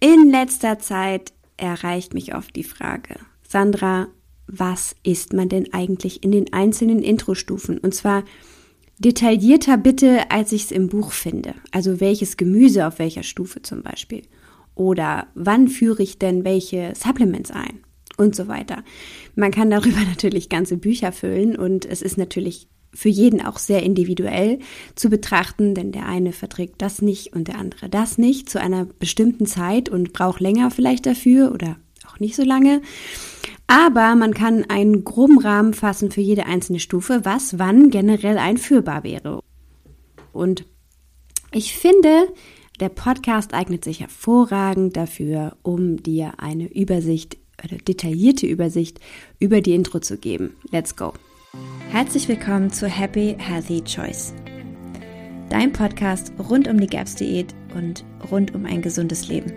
In letzter Zeit erreicht mich oft die Frage, Sandra, was isst man denn eigentlich in den einzelnen Introstufen? Und zwar detaillierter bitte, als ich es im Buch finde. Also welches Gemüse auf welcher Stufe zum Beispiel. Oder wann führe ich denn welche Supplements ein? Und so weiter. Man kann darüber natürlich ganze Bücher füllen und es ist natürlich für jeden auch sehr individuell zu betrachten, denn der eine verträgt das nicht und der andere das nicht zu einer bestimmten Zeit und braucht länger vielleicht dafür oder auch nicht so lange. Aber man kann einen groben Rahmen fassen für jede einzelne Stufe, was wann generell einführbar wäre. Und ich finde, der Podcast eignet sich hervorragend dafür, um dir eine Übersicht, eine detaillierte Übersicht über die Intro zu geben. Let's go! Herzlich willkommen zu Happy Healthy Choice. Dein Podcast rund um die GAPS-Diät und rund um ein gesundes Leben.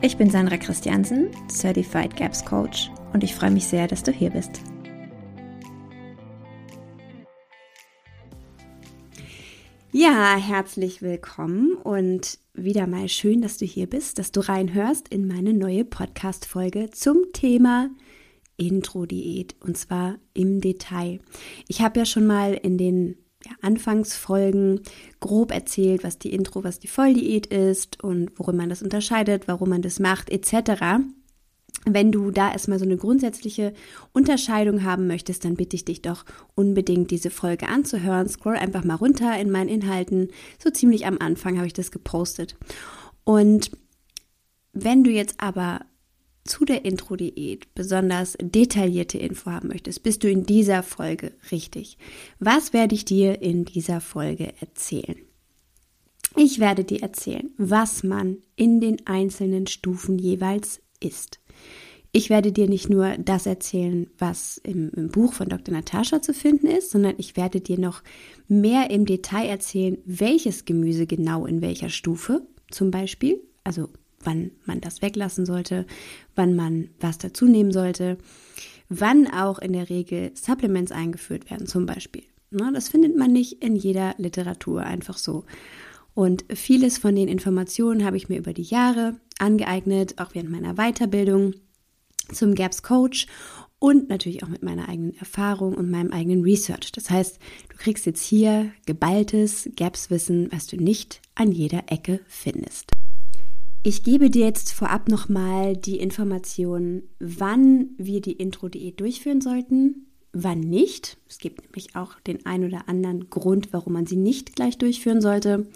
Ich bin Sandra Christiansen, Certified GAPS Coach und ich freue mich sehr, dass du hier bist. Ja, herzlich willkommen und wieder mal schön, dass du hier bist, dass du reinhörst in meine neue Podcast-Folge zum Thema Intro-Diät und zwar im Detail. Ich habe ja schon mal in den ja, Anfangsfolgen grob erzählt, was die Intro, was die Volldiät ist und worin man das unterscheidet, warum man das macht, etc. Wenn du da erstmal so eine grundsätzliche Unterscheidung haben möchtest, dann bitte ich dich doch unbedingt diese Folge anzuhören. Scroll einfach mal runter in meinen Inhalten. So ziemlich am Anfang habe ich das gepostet. Und wenn du jetzt aber zu der Intro-Diät besonders detaillierte Info haben möchtest, bist du in dieser Folge richtig. Was werde ich dir in dieser Folge erzählen? Ich werde dir erzählen, was man in den einzelnen Stufen jeweils isst. Ich werde dir nicht nur das erzählen, was im, im, Buch von Dr. Natascha zu finden ist, sondern ich werde dir noch mehr im Detail erzählen, welches Gemüse genau in welcher Stufe zum Beispiel, also wann man das weglassen sollte, wann man was dazu nehmen sollte, wann auch in der Regel Supplements eingeführt werden zum Beispiel. Na, das findet man nicht in jeder Literatur einfach so. Und vieles von den Informationen habe ich mir über die Jahre angeeignet, auch während meiner Weiterbildung zum GAPS Coach und natürlich auch mit meiner eigenen Erfahrung und meinem eigenen Research. Das heißt, du kriegst jetzt hier geballtes GAPS-Wissen, was du nicht an jeder Ecke findest. Ich gebe dir jetzt vorab nochmal die Information, wann wir die Intro-Diät durchführen sollten, wann nicht. Es gibt nämlich auch den ein oder anderen Grund, warum man sie nicht gleich durchführen sollte.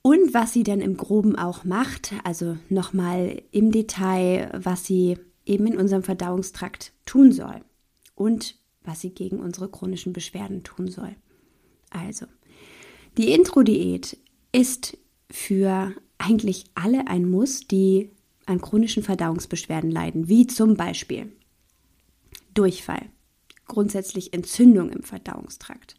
Und was sie dann im Groben auch macht, also nochmal im Detail, was sie eben in unserem Verdauungstrakt tun soll und was sie gegen unsere chronischen Beschwerden tun soll. Also, die Intro-Diät ist für eigentlich alle ein Muss, die an chronischen Verdauungsbeschwerden leiden, wie zum Beispiel Durchfall, grundsätzlich Entzündung im Verdauungstrakt,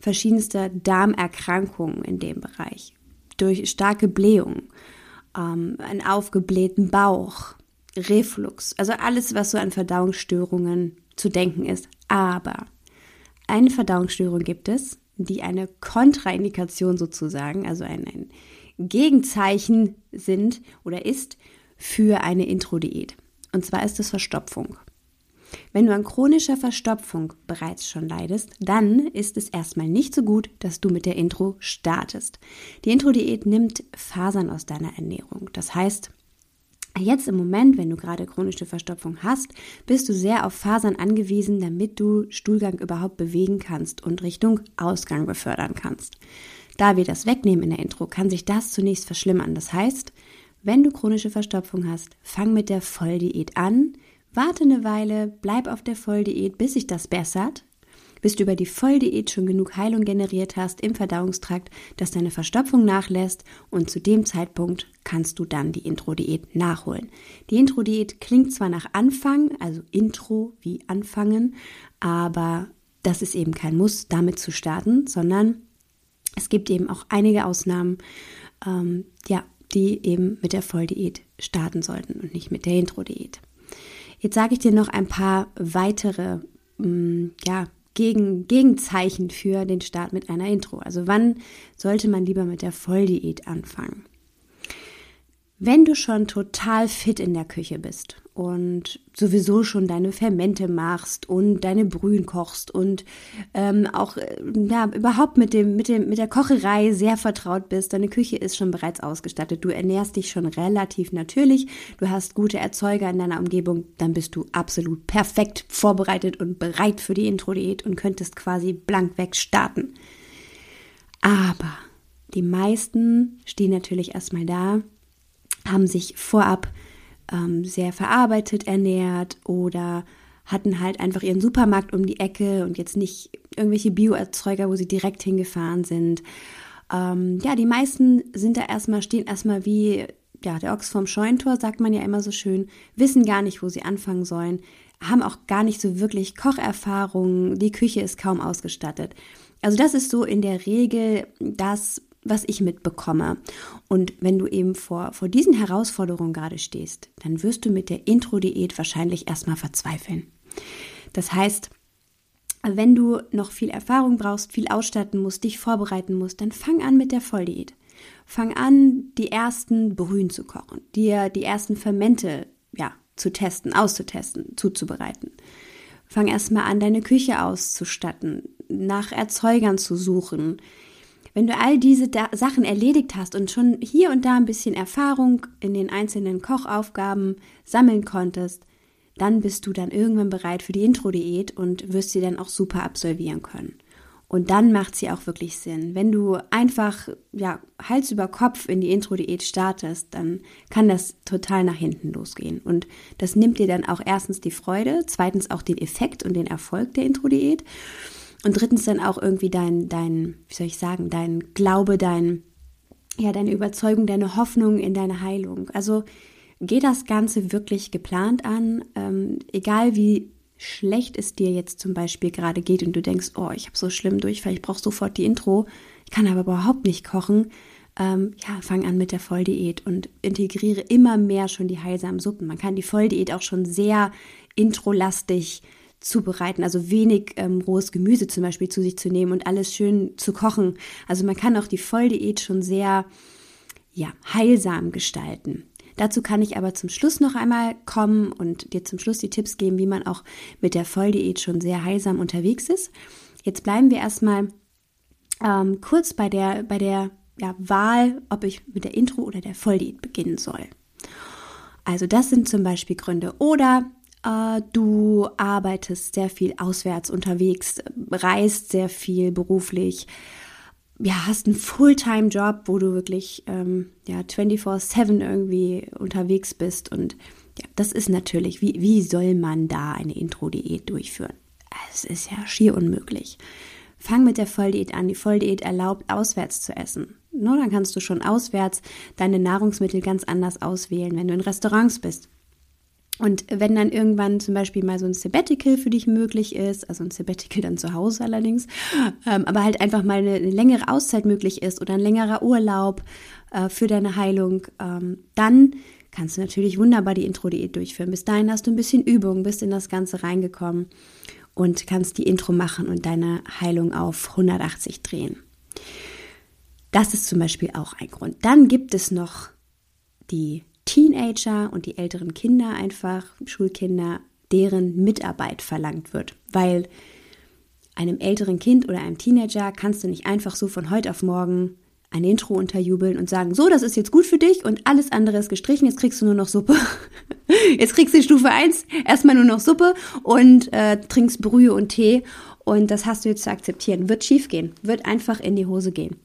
verschiedenste Darmerkrankungen in dem Bereich, durch starke Blähung, ähm, einen aufgeblähten Bauch, Reflux, also alles, was so an Verdauungsstörungen zu denken ist. Aber eine Verdauungsstörung gibt es, die eine Kontraindikation sozusagen, also ein, ein Gegenzeichen sind oder ist für eine Intro-Diät. Und zwar ist es Verstopfung. Wenn du an chronischer Verstopfung bereits schon leidest, dann ist es erstmal nicht so gut, dass du mit der Intro startest. Die Intro-Diät nimmt Fasern aus deiner Ernährung. Das heißt, Jetzt im Moment, wenn du gerade chronische Verstopfung hast, bist du sehr auf Fasern angewiesen, damit du Stuhlgang überhaupt bewegen kannst und Richtung Ausgang befördern kannst. Da wir das wegnehmen in der Intro, kann sich das zunächst verschlimmern. Das heißt, wenn du chronische Verstopfung hast, fang mit der Volldiät an, warte eine Weile, bleib auf der Volldiät, bis sich das bessert bis du über die Volldiät schon genug Heilung generiert hast im Verdauungstrakt, dass deine Verstopfung nachlässt und zu dem Zeitpunkt kannst du dann die Intro-Diät nachholen. Die Intro-Diät klingt zwar nach Anfang, also Intro wie anfangen, aber das ist eben kein Muss, damit zu starten, sondern es gibt eben auch einige Ausnahmen, ähm, ja, die eben mit der Volldiät starten sollten und nicht mit der Intro-Diät. Jetzt sage ich dir noch ein paar weitere mm, ja, gegen, Gegenzeichen für den Start mit einer Intro. Also wann sollte man lieber mit der Volldiät anfangen? Wenn du schon total fit in der Küche bist und sowieso schon deine Fermente machst und deine Brühen kochst und ähm, auch äh, ja, überhaupt mit, dem, mit, dem, mit der Kocherei sehr vertraut bist, deine Küche ist schon bereits ausgestattet, du ernährst dich schon relativ natürlich, du hast gute Erzeuger in deiner Umgebung, dann bist du absolut perfekt vorbereitet und bereit für die Intro-Diät und könntest quasi blank weg starten. Aber die meisten stehen natürlich erstmal da haben sich vorab ähm, sehr verarbeitet ernährt oder hatten halt einfach ihren Supermarkt um die Ecke und jetzt nicht irgendwelche Bioerzeuger, wo sie direkt hingefahren sind. Ähm, ja, die meisten sind da erstmal, stehen erstmal wie ja, der Ochs vom Scheuntor, sagt man ja immer so schön, wissen gar nicht, wo sie anfangen sollen, haben auch gar nicht so wirklich Kocherfahrung, die Küche ist kaum ausgestattet. Also das ist so in der Regel das, was ich mitbekomme. Und wenn du eben vor, vor diesen Herausforderungen gerade stehst, dann wirst du mit der Intro-Diät wahrscheinlich erstmal verzweifeln. Das heißt, wenn du noch viel Erfahrung brauchst, viel ausstatten musst, dich vorbereiten musst, dann fang an mit der Volldiät. Fang an, die ersten Brühen zu kochen, dir die ersten Fermente, ja, zu testen, auszutesten, zuzubereiten. Fang erstmal an, deine Küche auszustatten, nach Erzeugern zu suchen, wenn du all diese da Sachen erledigt hast und schon hier und da ein bisschen Erfahrung in den einzelnen Kochaufgaben sammeln konntest, dann bist du dann irgendwann bereit für die Intro-Diät und wirst sie dann auch super absolvieren können. Und dann macht sie auch wirklich Sinn. Wenn du einfach ja, Hals über Kopf in die Intro-Diät startest, dann kann das total nach hinten losgehen. Und das nimmt dir dann auch erstens die Freude, zweitens auch den Effekt und den Erfolg der Intro-Diät. Und drittens dann auch irgendwie dein, dein, wie soll ich sagen, dein Glaube, dein, ja, deine Überzeugung, deine Hoffnung in deine Heilung. Also geh das Ganze wirklich geplant an, ähm, egal wie schlecht es dir jetzt zum Beispiel gerade geht und du denkst, oh, ich habe so schlimm Durchfall, ich brauche sofort die Intro, ich kann aber überhaupt nicht kochen. Ähm, ja, fang an mit der Volldiät und integriere immer mehr schon die heilsamen Suppen. Man kann die Volldiät auch schon sehr introlastig zubereiten, also wenig ähm, rohes Gemüse zum Beispiel zu sich zu nehmen und alles schön zu kochen. Also man kann auch die Volldiät schon sehr ja, heilsam gestalten. Dazu kann ich aber zum Schluss noch einmal kommen und dir zum Schluss die Tipps geben, wie man auch mit der Volldiät schon sehr heilsam unterwegs ist. Jetzt bleiben wir erstmal ähm, kurz bei der, bei der ja, Wahl, ob ich mit der Intro oder der Volldiät beginnen soll. Also das sind zum Beispiel Gründe. Oder du arbeitest sehr viel auswärts unterwegs, reist sehr viel beruflich, ja, hast einen Fulltime-Job, wo du wirklich ähm, ja, 24-7 irgendwie unterwegs bist. Und ja, das ist natürlich, wie, wie soll man da eine Intro-Diät durchführen? Es ist ja schier unmöglich. Fang mit der Volldiät an. Die Volldiät erlaubt, auswärts zu essen. No, dann kannst du schon auswärts deine Nahrungsmittel ganz anders auswählen, wenn du in Restaurants bist. Und wenn dann irgendwann zum Beispiel mal so ein Sabbatical für dich möglich ist, also ein Sabbatical dann zu Hause allerdings, ähm, aber halt einfach mal eine, eine, längere Auszeit möglich ist oder ein längerer Urlaub äh, für deine Heilung, ähm, dann kannst du natürlich wunderbar die Intro-Diät durchführen. Bis dahin hast du ein bisschen Übung, bist in das Ganze reingekommen und kannst die Intro machen und deine Heilung auf 180 drehen. Das ist zum Beispiel auch ein Grund. Dann gibt es noch die Teenager und die älteren Kinder einfach, Schulkinder, deren Mitarbeit verlangt wird. Weil einem älteren Kind oder einem Teenager kannst du nicht einfach so von heute auf morgen ein Intro unterjubeln und sagen, so, das ist jetzt gut für dich und alles andere ist gestrichen, jetzt kriegst du nur noch Suppe. Jetzt kriegst du Stufe 1 erstmal nur noch Suppe und äh, trinkst Brühe und Tee und das hast du jetzt zu akzeptieren. Wird schief gehen, wird einfach in die Hose gehen.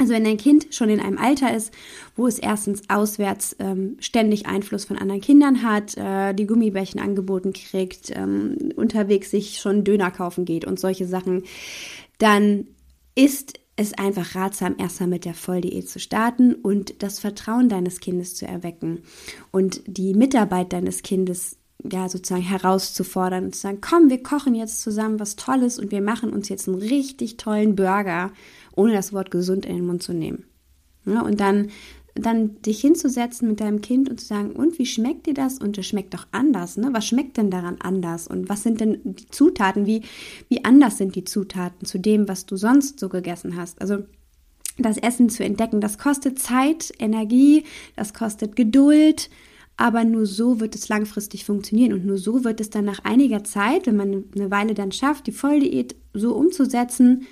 Also wenn dein Kind schon in einem Alter ist, wo es erstens auswärts ähm, ständig Einfluss von anderen Kindern hat, äh, die Gummibärchen angeboten kriegt, ähm, unterwegs sich schon Döner kaufen geht und solche Sachen, dann ist es einfach ratsam, erstmal mit der Volldiät zu starten und das Vertrauen deines Kindes zu erwecken und die Mitarbeit deines Kindes ja sozusagen herauszufordern und zu sagen, komm, wir kochen jetzt zusammen was Tolles und wir machen uns jetzt einen richtig tollen Burger ohne das Wort gesund in den Mund zu nehmen. Ja, und dann, dann dich hinzusetzen mit deinem Kind und zu sagen, und wie schmeckt dir das? Und es schmeckt doch anders, ne? Was schmeckt denn daran anders? Und was sind denn die Zutaten? Wie, wie anders sind die Zutaten zu dem, was du sonst so gegessen hast? Also das Essen zu entdecken. Das kostet Zeit, Energie, das kostet Geduld, aber nur so wird es langfristig funktionieren und nur so wird es dann nach einiger Zeit, wenn man eine Weile dann schafft, die Volldiät so umzusetzen,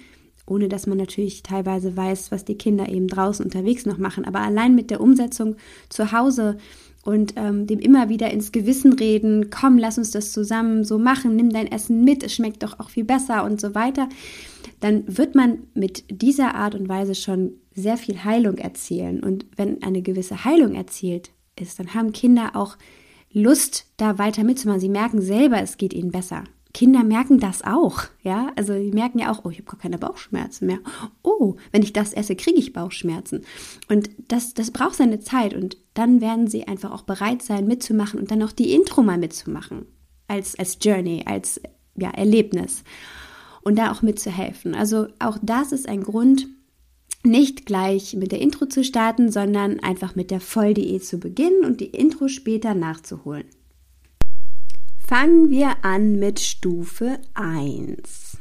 ohne dass man natürlich teilweise weiß, was die Kinder eben draußen unterwegs noch machen, aber allein mit der Umsetzung zu Hause und ähm, dem immer wieder ins Gewissen reden, komm, lass uns das zusammen so machen, nimm dein Essen mit, es schmeckt doch auch viel besser und so weiter dann wird man mit dieser Art und Weise schon sehr viel Heilung erzielen. Und wenn eine gewisse Heilung erzielt ist, dann haben Kinder auch Lust, da weiter mitzumachen. Sie merken selber, es geht ihnen besser. Kinder merken das auch, ja. Also sie merken ja auch, oh, ich habe gar keine Bauchschmerzen mehr. Oh, wenn ich das esse, kriege ich Bauchschmerzen. Und das, das braucht seine Zeit. Und dann werden sie einfach auch bereit sein, mitzumachen und dann auch die Intro mal mitzumachen. Als, als Journey, als ja, Erlebnis und da auch mitzuhelfen. Also auch das ist ein Grund, nicht gleich mit der Intro zu starten, sondern einfach mit der Volldiät zu beginnen und die Intro später nachzuholen. Fangen wir an mit Stufe 1.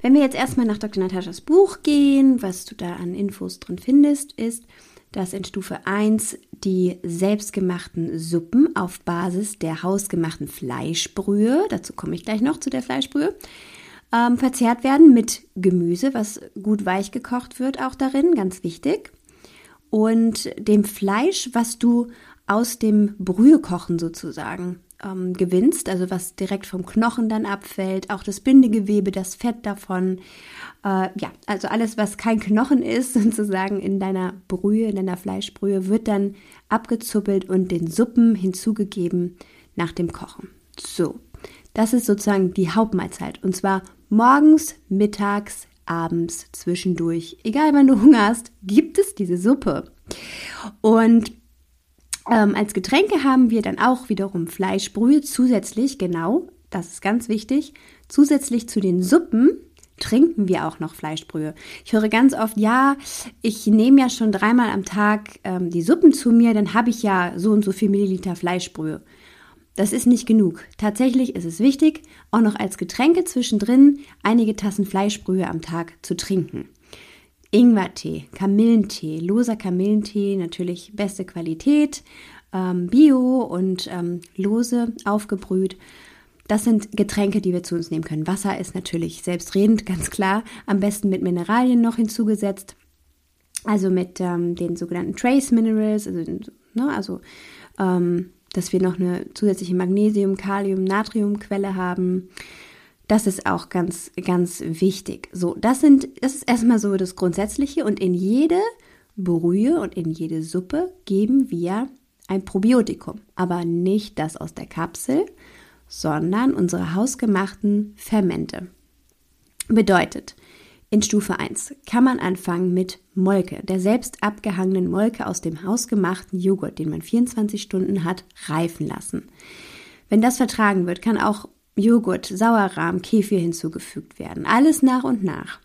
Wenn wir jetzt erstmal nach Dr. Nataschas Buch gehen, was du da an Infos drin findest, ist, dass in Stufe 1 die selbstgemachten Suppen auf Basis der hausgemachten Fleischbrühe, dazu komme ich gleich noch zu der Fleischbrühe, ähm, verzehrt werden mit Gemüse, was gut weich gekocht wird, auch darin, ganz wichtig. Und dem Fleisch, was du aus dem Brühekochen sozusagen ähm, gewinnst, also was direkt vom Knochen dann abfällt, auch das Bindegewebe, das Fett davon. Äh, ja, also alles, was kein Knochen ist, sozusagen in deiner Brühe, in deiner Fleischbrühe, wird dann abgezuppelt und den Suppen hinzugegeben nach dem Kochen. So, das ist sozusagen die Hauptmahlzeit. Und zwar morgens, mittags, abends, zwischendurch. Egal wann du Hunger hast, gibt es diese Suppe. Und ähm, als Getränke haben wir dann auch wiederum Fleischbrühe zusätzlich, genau, das ist ganz wichtig, zusätzlich zu den Suppen trinken wir auch noch Fleischbrühe. Ich höre ganz oft, ja, ich nehme ja schon dreimal am Tag ähm, die Suppen zu mir, dann habe ich ja so und so viel Milliliter Fleischbrühe. Das ist nicht genug. Tatsächlich ist es wichtig, auch noch als Getränke zwischendrin einige Tassen Fleischbrühe am Tag zu trinken. Ingwertee, Kamillentee, loser Kamillentee, natürlich beste Qualität, ähm, bio und ähm, lose aufgebrüht. Das sind Getränke, die wir zu uns nehmen können. Wasser ist natürlich selbstredend, ganz klar. Am besten mit Mineralien noch hinzugesetzt. Also mit ähm, den sogenannten Trace Minerals, also, ne, also ähm, dass wir noch eine zusätzliche Magnesium, Kalium, Natriumquelle haben. Das ist auch ganz, ganz wichtig. So, das sind, das ist erstmal so das Grundsätzliche und in jede Brühe und in jede Suppe geben wir ein Probiotikum, aber nicht das aus der Kapsel, sondern unsere hausgemachten Fermente. Bedeutet, in Stufe 1 kann man anfangen mit Molke, der selbst abgehangenen Molke aus dem hausgemachten Joghurt, den man 24 Stunden hat reifen lassen. Wenn das vertragen wird, kann auch Joghurt, Sauerrahm, Kefir hinzugefügt werden. Alles nach und nach.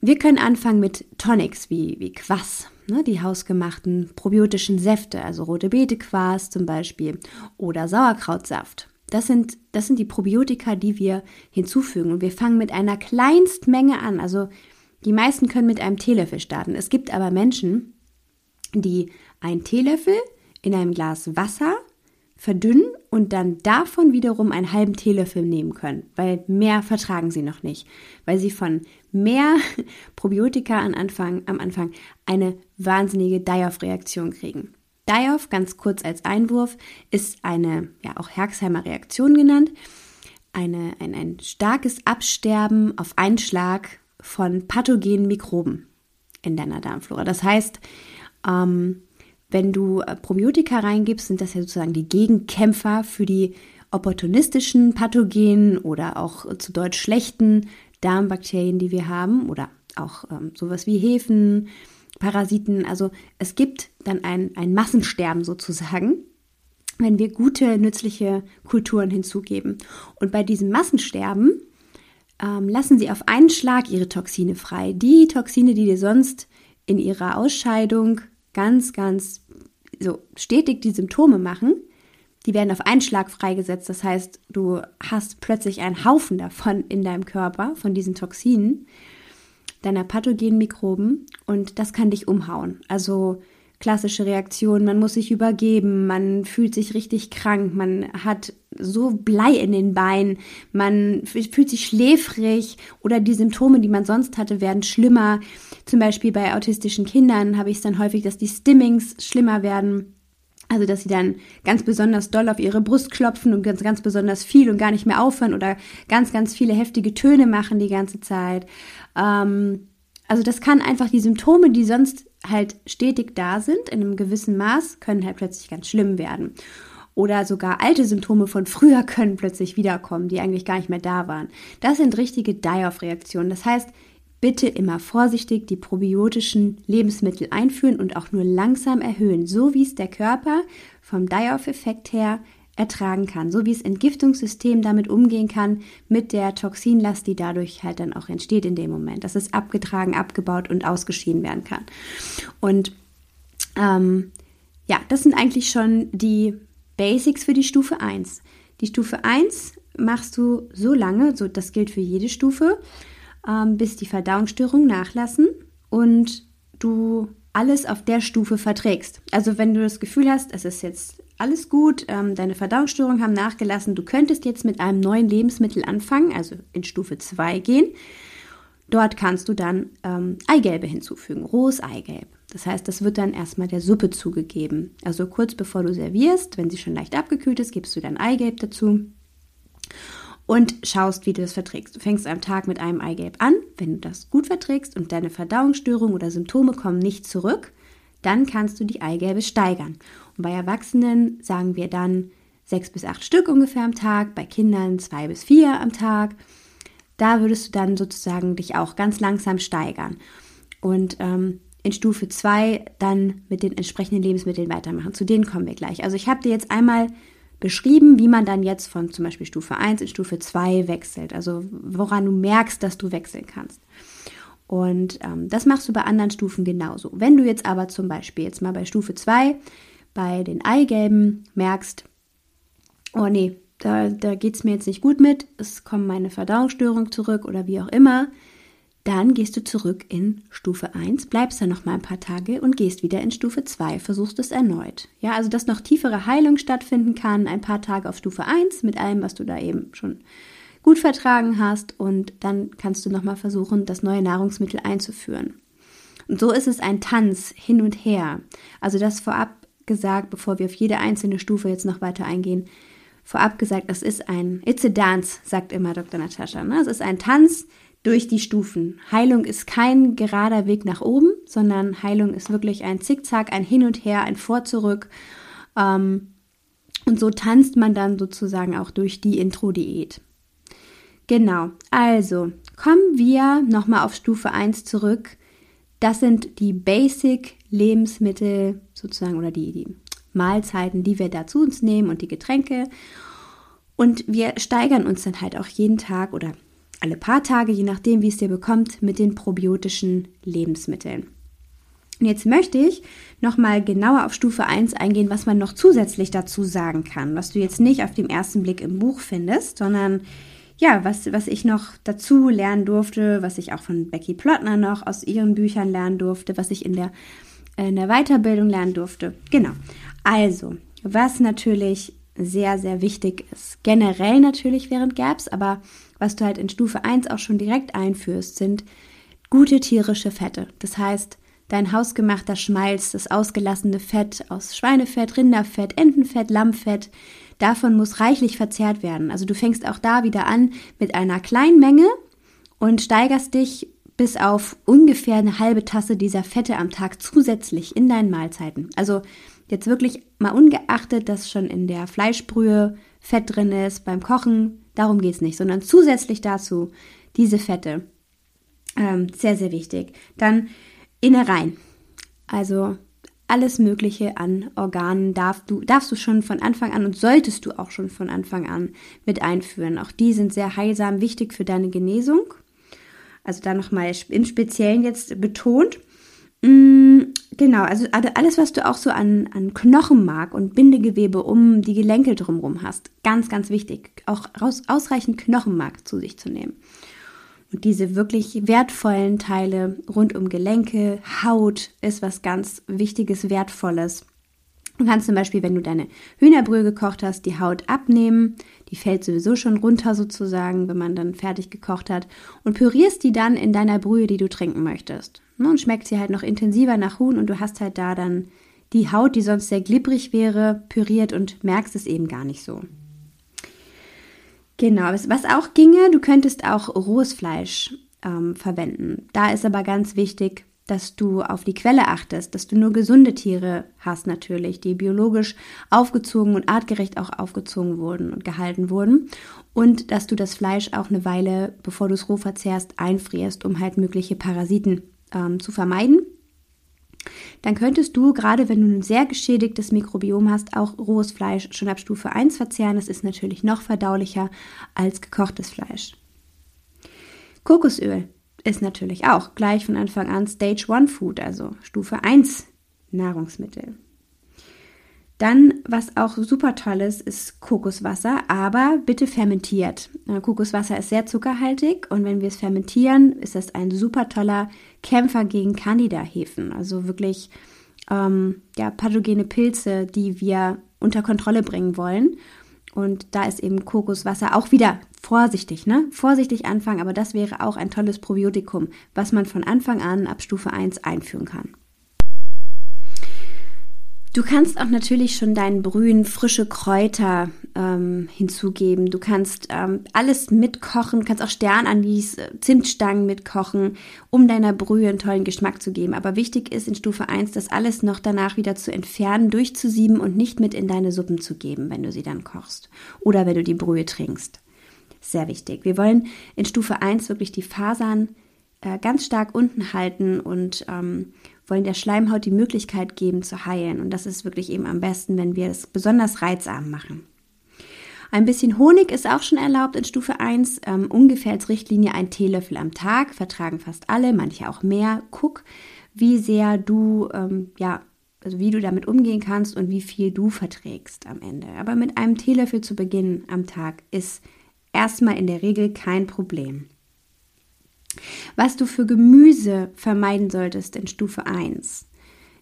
Wir können anfangen mit Tonics wie, wie Quass, ne, die hausgemachten probiotischen Säfte, also rote Beete Quarz zum Beispiel oder Sauerkrautsaft. Das sind, das sind die Probiotika, die wir hinzufügen. Und wir fangen mit einer Kleinstmenge an. Also die meisten können mit einem Teelöffel starten. Es gibt aber Menschen, die einen Teelöffel in einem Glas Wasser verdünnen und dann davon wiederum einen halben Teelöffel nehmen können, weil mehr vertragen sie noch nicht, weil sie von mehr Probiotika am Anfang, am Anfang eine wahnsinnige Die-Off-Reaktion kriegen. Die-Off, ganz kurz als Einwurf, ist eine, ja auch Herxheimer Reaktion genannt, eine, ein, ein starkes Absterben auf einen Schlag von pathogenen Mikroben in deiner Darmflora. Das heißt, ähm, wenn du äh, Probiotika reingibst, sind das ja sozusagen die Gegenkämpfer für die opportunistischen Pathogenen oder auch zu Deutsch schlechten Darmbakterien, die wir haben oder auch ähm, sowas wie Hefen, Parasiten. Also es gibt dann ein, ein Massensterben sozusagen, wenn wir gute, nützliche Kulturen hinzugeben. Und bei diesem Massensterben ähm, lassen sie auf einen Schlag ihre Toxine frei. Die Toxine, die dir sonst in ihrer Ausscheidung ganz, ganz so stetig die Symptome machen, die werden auf einen Schlag freigesetzt. Das heißt, du hast plötzlich einen Haufen davon in deinem Körper, von diesen Toxinen deiner pathogenen Mikroben und das kann dich umhauen. Also klassische Reaktion, man muss sich übergeben, man fühlt sich richtig krank, man hat so Blei in den Beinen, man fühlt sich schläfrig oder die Symptome, die man sonst hatte, werden schlimmer. Zum Beispiel bei autistischen Kindern habe ich es dann häufig, dass die Stimmings schlimmer werden. Also, dass sie dann ganz besonders doll auf ihre Brust klopfen und ganz, ganz besonders viel und gar nicht mehr aufhören oder ganz, ganz viele heftige Töne machen die ganze Zeit. Ähm, also, das kann einfach die Symptome, die sonst halt stetig da sind, in einem gewissen Maß, können halt plötzlich ganz schlimm werden. Oder sogar alte Symptome von früher können plötzlich wiederkommen, die eigentlich gar nicht mehr da waren. Das sind richtige Die-Off-Reaktionen. Das heißt, bitte immer vorsichtig die probiotischen Lebensmittel einführen und auch nur langsam erhöhen, so wie es der Körper vom Die-Off-Effekt her ertragen kann, so wie es Entgiftungssystem damit umgehen kann mit der Toxinlast, die dadurch halt dann auch entsteht in dem Moment, dass es abgetragen, abgebaut und ausgeschieden werden kann. Und ähm, ja, das sind eigentlich schon die Basics für die Stufe 1. Die Stufe 1 machst du so lange, so das gilt für jede Stufe, ähm, bis die Verdauungsstörungen nachlassen und du alles auf der Stufe verträgst. Also wenn du das Gefühl hast, es ist jetzt alles gut, ähm, deine Verdauungsstörungen haben nachgelassen, du könntest jetzt mit einem neuen Lebensmittel anfangen, also in Stufe 2 gehen. Dort kannst du dann ähm, Eigelbe hinzufügen, rohes Eigelb. Das heißt, das wird dann erstmal der Suppe zugegeben. Also kurz bevor du servierst, wenn sie schon leicht abgekühlt ist, gibst du dann Eigelb dazu und schaust, wie du das verträgst. Du fängst am Tag mit einem Eigelb an. Wenn du das gut verträgst und deine Verdauungsstörungen oder Symptome kommen nicht zurück, dann kannst du die Eigelbe steigern. Und bei Erwachsenen sagen wir dann sechs bis acht Stück ungefähr am Tag, bei Kindern zwei bis vier am Tag. Da würdest du dann sozusagen dich auch ganz langsam steigern. Und ähm, in Stufe 2 dann mit den entsprechenden Lebensmitteln weitermachen. Zu denen kommen wir gleich. Also ich habe dir jetzt einmal beschrieben, wie man dann jetzt von zum Beispiel Stufe 1 in Stufe 2 wechselt. Also woran du merkst, dass du wechseln kannst. Und ähm, das machst du bei anderen Stufen genauso. Wenn du jetzt aber zum Beispiel jetzt mal bei Stufe 2 bei den Eigelben merkst, oh nee, da, da geht es mir jetzt nicht gut mit, es kommen meine Verdauungsstörungen zurück oder wie auch immer, dann gehst du zurück in Stufe 1, bleibst da noch mal ein paar Tage und gehst wieder in Stufe 2, versuchst es erneut. Ja, also dass noch tiefere Heilung stattfinden kann, ein paar Tage auf Stufe 1 mit allem, was du da eben schon gut vertragen hast und dann kannst du noch mal versuchen, das neue Nahrungsmittel einzuführen. Und so ist es ein Tanz hin und her. Also das vorab gesagt, bevor wir auf jede einzelne Stufe jetzt noch weiter eingehen, vorab gesagt, das ist ein It's a Dance, sagt immer Dr. Natascha. Ne? Es ist ein Tanz, durch die Stufen. Heilung ist kein gerader Weg nach oben, sondern Heilung ist wirklich ein Zickzack, ein Hin und Her, ein Vor zurück. Ähm, und so tanzt man dann sozusagen auch durch die Intro-Diät. Genau, also kommen wir nochmal auf Stufe 1 zurück. Das sind die Basic-Lebensmittel sozusagen oder die, die Mahlzeiten, die wir da zu uns nehmen und die Getränke. Und wir steigern uns dann halt auch jeden Tag oder alle paar Tage, je nachdem, wie es dir bekommt, mit den probiotischen Lebensmitteln. Und jetzt möchte ich nochmal genauer auf Stufe 1 eingehen, was man noch zusätzlich dazu sagen kann, was du jetzt nicht auf den ersten Blick im Buch findest, sondern ja, was, was ich noch dazu lernen durfte, was ich auch von Becky Plottner noch aus ihren Büchern lernen durfte, was ich in der, in der Weiterbildung lernen durfte. Genau. Also, was natürlich sehr, sehr wichtig ist. Generell natürlich während GAPS, aber was du halt in Stufe 1 auch schon direkt einführst, sind gute tierische Fette. Das heißt, dein hausgemachter Schmalz, das ausgelassene Fett aus Schweinefett, Rinderfett, Entenfett, Lammfett, davon muss reichlich verzehrt werden. Also du fängst auch da wieder an mit einer kleinen Menge und steigerst dich bis auf ungefähr eine halbe Tasse dieser Fette am Tag zusätzlich in deinen Mahlzeiten. Also jetzt wirklich mal ungeachtet, dass schon in der Fleischbrühe Fett drin ist beim Kochen, Darum geht es nicht, sondern zusätzlich dazu diese Fette. Ähm, sehr, sehr wichtig. Dann Innereien. Also alles Mögliche an Organen darfst du, darfst du schon von Anfang an und solltest du auch schon von Anfang an mit einführen. Auch die sind sehr heilsam, wichtig für deine Genesung. Also da nochmal im Speziellen jetzt betont. Mm, genau, also alles, was du auch so an, an Knochenmark und Bindegewebe um die Gelenke drumherum hast, ganz, ganz wichtig, auch raus, ausreichend Knochenmark zu sich zu nehmen. Und diese wirklich wertvollen Teile rund um Gelenke, Haut ist was ganz Wichtiges, Wertvolles. Du kannst zum Beispiel, wenn du deine Hühnerbrühe gekocht hast, die Haut abnehmen. Die fällt sowieso schon runter sozusagen, wenn man dann fertig gekocht hat. Und pürierst die dann in deiner Brühe, die du trinken möchtest. Ne, und schmeckt sie halt noch intensiver nach Huhn und du hast halt da dann die Haut, die sonst sehr glibberig wäre, püriert und merkst es eben gar nicht so. Genau, was auch ginge, du könntest auch rohes Fleisch ähm, verwenden. Da ist aber ganz wichtig, dass du auf die Quelle achtest, dass du nur gesunde Tiere hast natürlich, die biologisch aufgezogen und artgerecht auch aufgezogen wurden und gehalten wurden und dass du das Fleisch auch eine Weile, bevor du es roh verzehrst, einfrierst, um halt mögliche Parasiten ähm, zu vermeiden. Dann könntest du, gerade wenn du ein sehr geschädigtes Mikrobiom hast, auch rohes Fleisch schon ab Stufe 1 verzehren. Das ist natürlich noch verdaulicher als gekochtes Fleisch. Kokosöl ist natürlich auch gleich von Anfang an Stage 1 Food, also Stufe 1 Nahrungsmittel. Dann, was auch super toll ist, ist Kokoswasser, aber bitte fermentiert. Äh, Kokoswasser ist sehr zuckerhaltig und wenn wir es fermentieren, ist das ein super toller Kämpfer gegen Candida-Hefen. Also wirklich ähm, ja, pathogene Pilze, die wir unter Kontrolle bringen wollen. Und da ist eben Kokoswasser auch wieder vorsichtig, ne? Vorsichtig anfangen, aber das wäre auch ein tolles Probiotikum, was man von Anfang an ab Stufe 1 einführen kann. Du kannst auch natürlich schon deinen Brühen frische Kräuter ähm, hinzugeben. Du kannst ähm, alles mitkochen, kannst auch Sternanis, äh, Zimtstangen mitkochen, um deiner Brühe einen tollen Geschmack zu geben. Aber wichtig ist in Stufe 1, das alles noch danach wieder zu entfernen, durchzusieben und nicht mit in deine Suppen zu geben, wenn du sie dann kochst oder wenn du die Brühe trinkst. Sehr wichtig. Wir wollen in Stufe 1 wirklich die Fasern äh, ganz stark unten halten und ähm, wollen der Schleimhaut die Möglichkeit geben zu heilen. Und das ist wirklich eben am besten, wenn wir es besonders reizarm machen. Ein bisschen Honig ist auch schon erlaubt in Stufe 1. Ähm, ungefähr als Richtlinie ein Teelöffel am Tag, vertragen fast alle, manche auch mehr. Guck, wie sehr du, ähm, ja, also wie du damit umgehen kannst und wie viel du verträgst am Ende. Aber mit einem Teelöffel zu Beginn am Tag ist erstmal in der Regel kein Problem. Was du für Gemüse vermeiden solltest in Stufe 1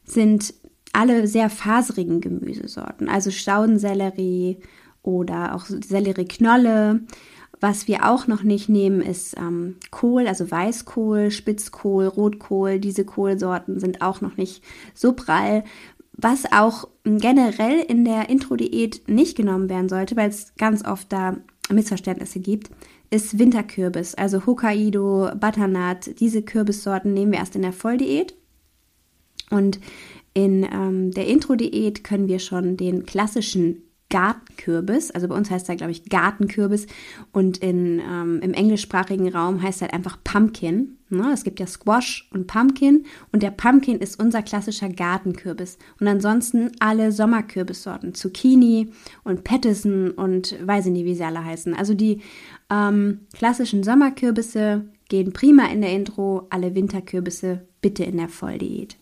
sind alle sehr faserigen Gemüsesorten, also Staudensellerie oder auch Sellerieknolle. Was wir auch noch nicht nehmen, ist ähm, Kohl, also Weißkohl, Spitzkohl, Rotkohl. Diese Kohlsorten sind auch noch nicht so prall. Was auch generell in der Intro-Diät nicht genommen werden sollte, weil es ganz oft da Missverständnisse gibt, ist Winterkürbis, also Hokkaido, Butternut. Diese Kürbissorten nehmen wir erst in der Volldiät. Und in ähm, der Intro-Diät können wir schon den klassischen Gartenkürbis, also bei uns heißt er, glaube ich, Gartenkürbis und in, ähm, im englischsprachigen Raum heißt er halt einfach Pumpkin. Ne? Es gibt ja Squash und Pumpkin und der Pumpkin ist unser klassischer Gartenkürbis. Und ansonsten alle Sommerkürbissorten, Zucchini und Pattison und weiß ich nicht, wie sie alle heißen. Also die ähm, klassischen Sommerkürbisse gehen prima in der Intro, alle Winterkürbisse bitte in der Volldiät.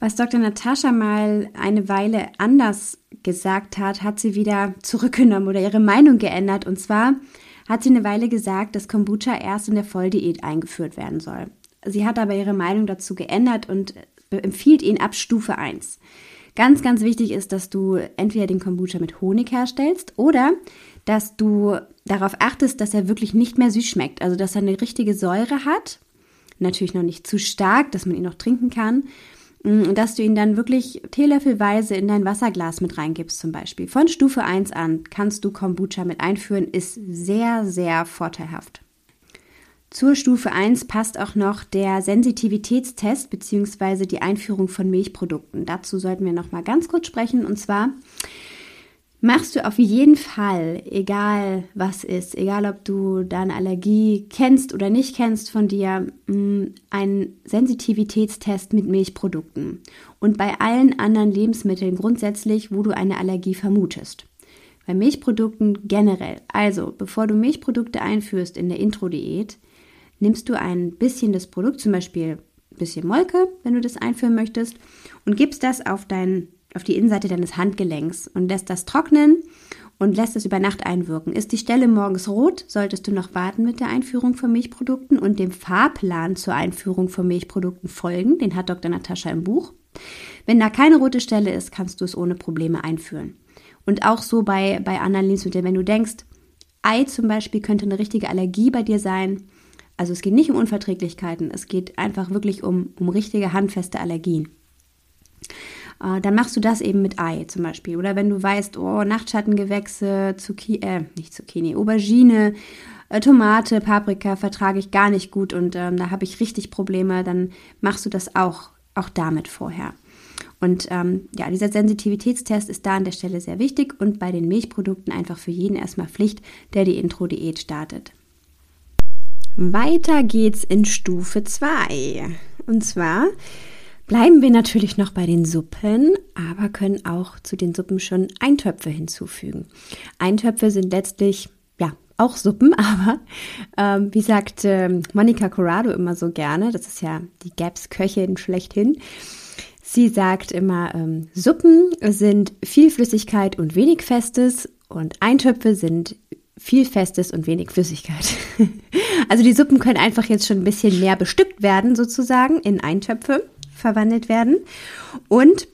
Was Dr. Natascha mal eine Weile anders gesagt hat, hat sie wieder zurückgenommen oder ihre Meinung geändert. Und zwar hat sie eine Weile gesagt, dass Kombucha erst in der Volldiät eingeführt werden soll. Sie hat aber ihre Meinung dazu geändert und empfiehlt ihn ab Stufe 1. Ganz, ganz wichtig ist, dass du entweder den Kombucha mit Honig herstellst oder dass du darauf achtest, dass er wirklich nicht mehr süß schmeckt. Also, dass er eine richtige Säure hat. Natürlich noch nicht zu stark, dass man ihn noch trinken kann. Mm, dass du ihn dann wirklich teelöffelweise in dein Wasserglas mit reingibst zum Beispiel. Von Stufe 1 an kannst du Kombucha mit einführen, ist sehr, sehr vorteilhaft. Zur Stufe 1 passt auch noch der Sensitivitätstest bzw. die Einführung von Milchprodukten. Dazu sollten wir noch mal ganz kurz sprechen und zwar machst du auf jeden Fall, egal was ist, egal ob du deine Allergie kennst oder nicht kennst von dir, mm, einen Sensitivitätstest mit Milchprodukten und bei allen anderen Lebensmitteln grundsätzlich, wo du eine Allergie vermutest. Bei Milchprodukten generell. Also, bevor du Milchprodukte einführst in der Intro-Diät, nimmst du ein bisschen das Produkt, zum Beispiel ein bisschen Molke, wenn du das einführen möchtest, und gibst das auf dein auf die Innenseite deines Handgelenks und lässt das trocknen und lässt es über Nacht einwirken. Ist die Stelle morgens rot, solltest du noch warten mit der Einführung von Milchprodukten und dem Fahrplan zur Einführung von Milchprodukten folgen. Den hat Dr. Natascha im Buch. Wenn da keine rote Stelle ist, kannst du es ohne Probleme einführen. Und auch so bei, bei anderen Lebensmitteln, wenn du denkst, Ei zum Beispiel könnte eine richtige Allergie bei dir sein. Also es geht nicht um Unverträglichkeiten, es geht einfach wirklich um, um richtige handfeste Allergien. Äh, dann machst du das eben mit Ei zum Beispiel. Oder wenn du weißt, oh, Nachtschattengewächse, Zucchini, äh, nicht Zucchini, Aubergine, äh, Tomate, Paprika vertrage ich gar nicht gut und ähm, da habe ich richtig Probleme, dann machst du das auch, auch damit vorher. Und ähm, ja, dieser Sensitivitätstest ist da an der Stelle sehr wichtig und bei den Milchprodukten einfach für jeden erstmal Pflicht, der die Intro-Diät startet. Weiter geht's in Stufe 2. Und zwar bleiben wir natürlich noch bei den Suppen, aber können auch zu den Suppen schon Eintöpfe hinzufügen. Eintöpfe sind letztlich ja auch Suppen, aber ähm, wie sagt äh, Monica Corrado immer so gerne, das ist ja die Gaps-Köchin schlechthin, Sie sagt immer, ähm, Suppen sind viel Flüssigkeit und wenig Festes und Eintöpfe sind viel Festes und wenig Flüssigkeit. also die Suppen können einfach jetzt schon ein bisschen mehr bestückt werden, sozusagen, in Eintöpfe verwandelt werden. Und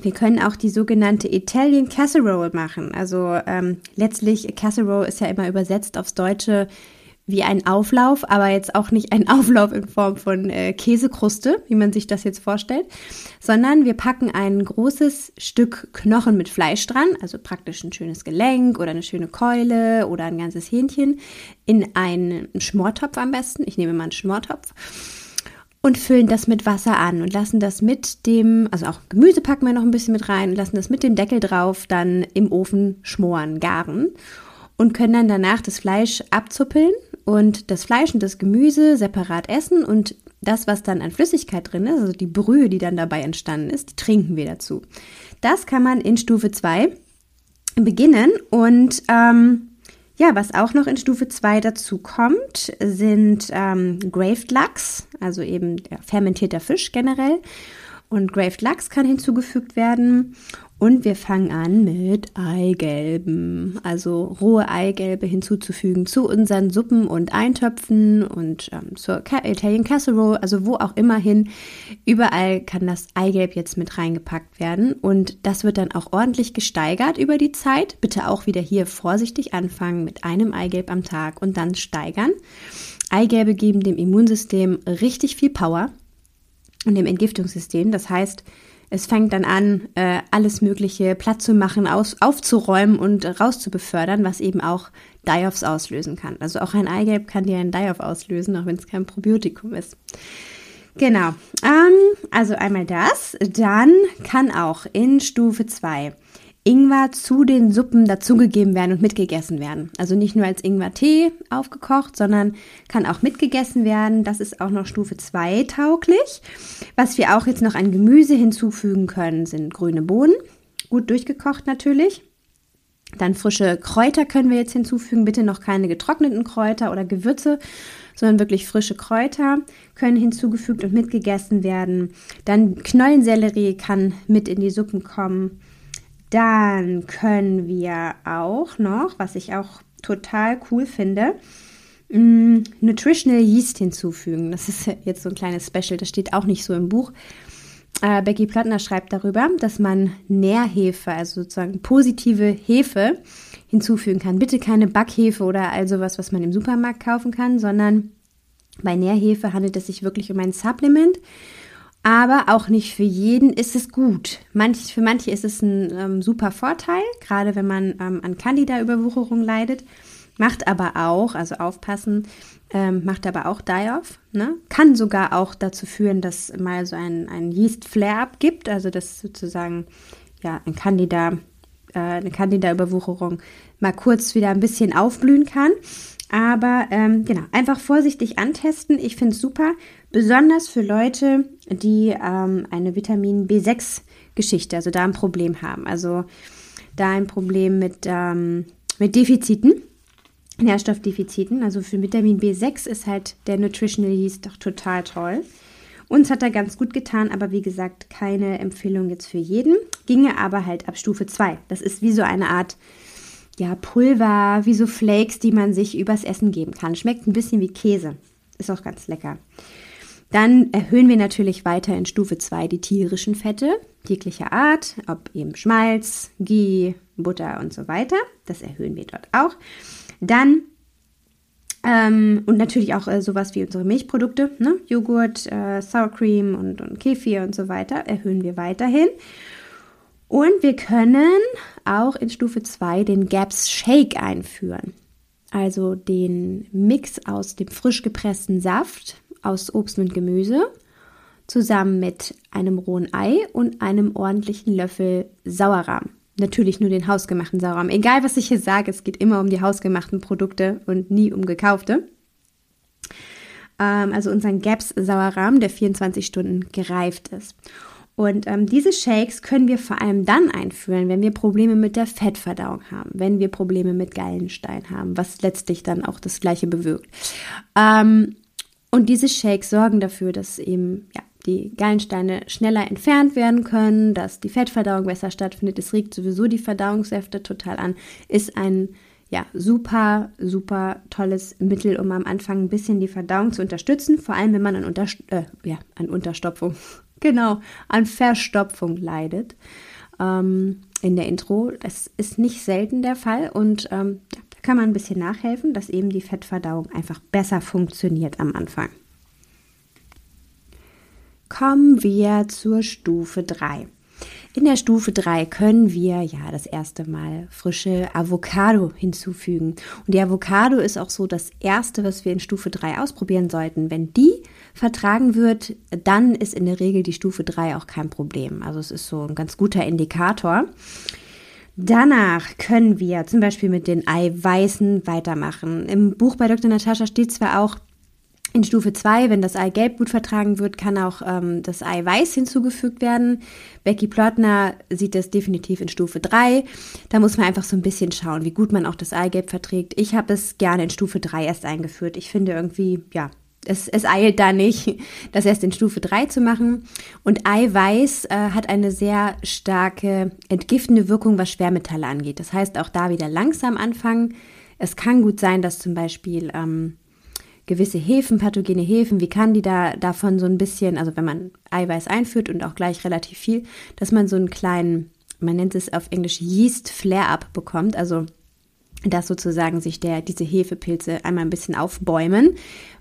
wir können auch die sogenannte Italian Casserole machen. Also ähm, letztlich, Casserole ist ja immer übersetzt aufs Deutsche wie ein Auflauf, aber jetzt auch nicht ein Auflauf in Form von äh, Käsekruste, wie man sich das jetzt vorstellt, sondern wir packen ein großes Stück Knochen mit Fleisch dran, also praktisch ein schönes Gelenk oder eine schöne Keule oder ein ganzes Hähnchen, in einen Schmortopf am besten. Ich nehme mal einen Schmortopf und füllen das mit Wasser an und lassen das mit dem, also auch Gemüse packen wir noch ein bisschen mit rein und lassen das mit dem Deckel drauf dann im Ofen schmoren, garen und können dann danach das Fleisch abzuppeln und das Fleisch und das Gemüse separat essen und das, was dann an Flüssigkeit drin ist, also die Brühe, die dann dabei entstanden ist, die trinken wir dazu. Das kann man in Stufe 2 beginnen und ähm, ja, was auch noch in Stufe 2 dazu kommt, sind ähm, Graved Lachs, also eben fermentierter Fisch generell. Und Graved Lachs kann hinzugefügt werden. Und wir fangen an mit Eigelben, also rohe Eigelbe hinzuzufügen zu unseren Suppen und Eintöpfen und ähm, zur Italian Casserole, also wo auch immer hin. Überall kann das Eigelb jetzt mit reingepackt werden und das wird dann auch ordentlich gesteigert über die Zeit. Bitte auch wieder hier vorsichtig anfangen mit einem Eigelb am Tag und dann steigern. Eigelbe geben dem Immunsystem richtig viel Power und dem Entgiftungssystem. Das heißt, es fängt dann an, äh, alles Mögliche platt zu machen, aus, aufzuräumen und rauszubefördern, was eben auch Die-Offs auslösen kann. Also auch ein Eigelb kann dir ein Die-Off auslösen, auch wenn es kein Probiotikum ist. Genau. Ähm, also einmal das. Dann kann auch in Stufe 2 Ingwer zu den Suppen dazugegeben werden und mitgegessen werden. Also nicht nur als Ingwer-Tee aufgekocht, sondern kann auch mitgegessen werden. Das ist auch noch Stufe 2 tauglich. Was wir auch jetzt noch an Gemüse hinzufügen können, sind grüne Bohnen. Gut durchgekocht natürlich. Dann frische Kräuter können wir jetzt hinzufügen. Bitte noch keine getrockneten Kräuter oder Gewürze, sondern wirklich frische Kräuter können hinzugefügt und mitgegessen werden. Dann Knollensellerie kann mit in die Suppen kommen. Dann können wir auch noch, was ich auch total cool finde, mm, Nutritional Yeast hinzufügen. Das ist jetzt so ein kleines Special, das steht auch nicht so im Buch. Äh, Becky Plattner schreibt darüber, dass man Nährhefe, also sozusagen positive Hefe, hinzufügen kann. Bitte keine Backhefe oder all sowas, was man im Supermarkt kaufen kann, sondern bei Nährhefe handelt es sich wirklich um ein Supplement aber auch nicht für jeden ist es gut. Manch, für manche ist es ein ähm, super Vorteil, gerade wenn man ähm, an Candida-Überwucherung leidet. Macht aber auch, also aufpassen, ähm, macht aber auch Die-Off. Ne? Kann sogar auch dazu führen, dass mal so ein, ein Yeast-Flare-up gibt, also dass sozusagen ja, ein Candida, äh, eine Candida-Überwucherung mal kurz wieder ein bisschen aufblühen kann. Aber ähm, genau, einfach vorsichtig antesten. Ich finde es super, besonders für Leute, die ähm, eine Vitamin B6-Geschichte, also da ein Problem haben. Also da ein Problem mit, ähm, mit Defiziten, Nährstoffdefiziten. Also für Vitamin B6 ist halt der Nutritional Yeast doch total toll. Uns hat er ganz gut getan, aber wie gesagt, keine Empfehlung jetzt für jeden. Ginge aber halt ab Stufe 2. Das ist wie so eine Art ja, Pulver, wie so Flakes, die man sich übers Essen geben kann. Schmeckt ein bisschen wie Käse. Ist auch ganz lecker. Dann erhöhen wir natürlich weiter in Stufe 2 die tierischen Fette, jeglicher Art, ob eben Schmalz, Ghee, Butter und so weiter. Das erhöhen wir dort auch. Dann ähm, und natürlich auch äh, sowas wie unsere Milchprodukte, ne? Joghurt, äh, Sour Cream und, und Kefir und so weiter, erhöhen wir weiterhin. Und wir können auch in Stufe 2 den Gaps Shake einführen. Also den Mix aus dem frisch gepressten Saft aus Obst und Gemüse zusammen mit einem rohen Ei und einem ordentlichen Löffel Sauerrahm. Natürlich nur den hausgemachten Sauerrahm. Egal, was ich hier sage, es geht immer um die hausgemachten Produkte und nie um gekaufte. Ähm, also unseren Gaps Sauerrahm, der 24 Stunden gereift ist. Und ähm, diese Shakes können wir vor allem dann einführen, wenn wir Probleme mit der Fettverdauung haben, wenn wir Probleme mit Gallenstein haben, was letztlich dann auch das Gleiche bewirkt. Ähm, und diese Shakes sorgen dafür, dass eben ja, die Gallensteine schneller entfernt werden können, dass die Fettverdauung besser stattfindet. Es regt sowieso die Verdauungssäfte total an. Ist ein ja, super, super tolles Mittel, um am Anfang ein bisschen die Verdauung zu unterstützen, vor allem wenn man an, Unterst äh, ja, an Unterstopfung, genau, an Verstopfung leidet. Ähm, in der Intro. Das ist nicht selten der Fall und ähm, kann man ein bisschen nachhelfen, dass eben die Fettverdauung einfach besser funktioniert am Anfang. Kommen wir zur Stufe 3. In der Stufe 3 können wir ja das erste Mal frische Avocado hinzufügen. Und die Avocado ist auch so das erste, was wir in Stufe 3 ausprobieren sollten. Wenn die vertragen wird, dann ist in der Regel die Stufe 3 auch kein Problem. Also es ist so ein ganz guter Indikator. Danach können wir zum Beispiel mit den Eiweißen weitermachen. Im Buch bei Dr. Natascha steht zwar auch in Stufe 2, wenn das Eigelb gut vertragen wird, kann auch ähm, das Eiweiß hinzugefügt werden. Becky Plottner sieht das definitiv in Stufe 3. Da muss man einfach so ein bisschen schauen, wie gut man auch das Eigelb verträgt. Ich habe es gerne in Stufe 3 erst eingeführt. Ich finde irgendwie, ja, es, es eilt da nicht, das erst in Stufe 3 zu machen. Und Eiweiß äh, hat eine sehr starke entgiftende Wirkung, was Schwermetalle angeht. Das heißt, auch da wieder langsam anfangen. Es kann gut sein, dass zum Beispiel ähm, gewisse Hefen, pathogene Hefen wie Candida, davon so ein bisschen, also wenn man Eiweiß einführt und auch gleich relativ viel, dass man so einen kleinen, man nennt es auf Englisch Yeast Flare-up bekommt, also dass sozusagen sich der, diese Hefepilze einmal ein bisschen aufbäumen,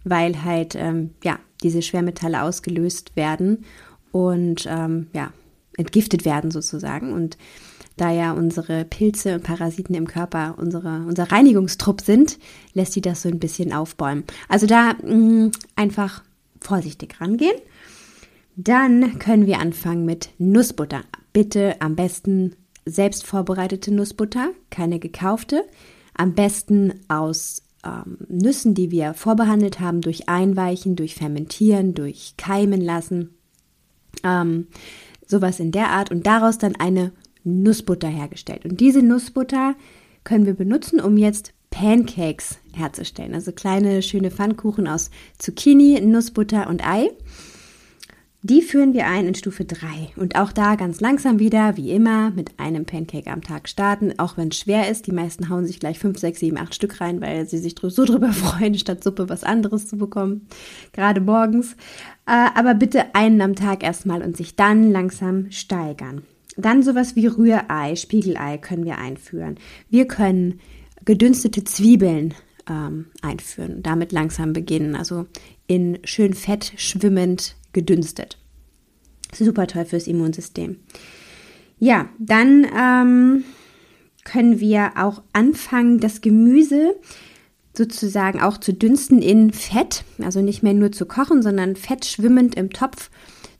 weil halt ähm, ja diese Schwermetalle ausgelöst werden und ähm, ja entgiftet werden sozusagen und da ja unsere Pilze und Parasiten im Körper unsere, unser Reinigungstrupp sind, lässt sie das so ein bisschen aufbäumen. Also da mh, mm, einfach vorsichtig rangehen. Dann können wir anfangen mit Nussbutter. Bitte am besten selbst vorbereitete Nussbutter, keine gekaufte. Am besten aus ähm, Nüssen, die wir vorbehandelt haben, durch Einweichen, durch Fermentieren, durch Keimen lassen. Ähm, sowas in der Art und daraus dann eine Nussbutter hergestellt. Und diese Nussbutter können wir benutzen, um jetzt Pancakes herzustellen. Also kleine, schöne Pfannkuchen aus Zucchini, Nussbutter und Ei. Die führen wir ein in Stufe 3 und auch da ganz langsam wieder, wie immer, mit einem Pancake am Tag starten, auch wenn es schwer ist. Die meisten hauen sich gleich 5, 6, 7, 8 Stück rein, weil sie sich so drüber freuen, statt Suppe was anderes zu bekommen, gerade morgens. Äh, aber bitte einen am Tag erstmal und sich dann langsam steigern. Dann sowas wie Rührei, Spiegelei können wir einführen. Wir können gedünstete Zwiebeln ähm, einführen, damit langsam beginnen, also in schön fett schwimmend gedünstet. Super toll fürs Immunsystem. Ja, dann ähm, können wir auch anfangen, das Gemüse sozusagen auch zu dünsten in Fett, also nicht mehr nur zu kochen, sondern fett schwimmend im Topf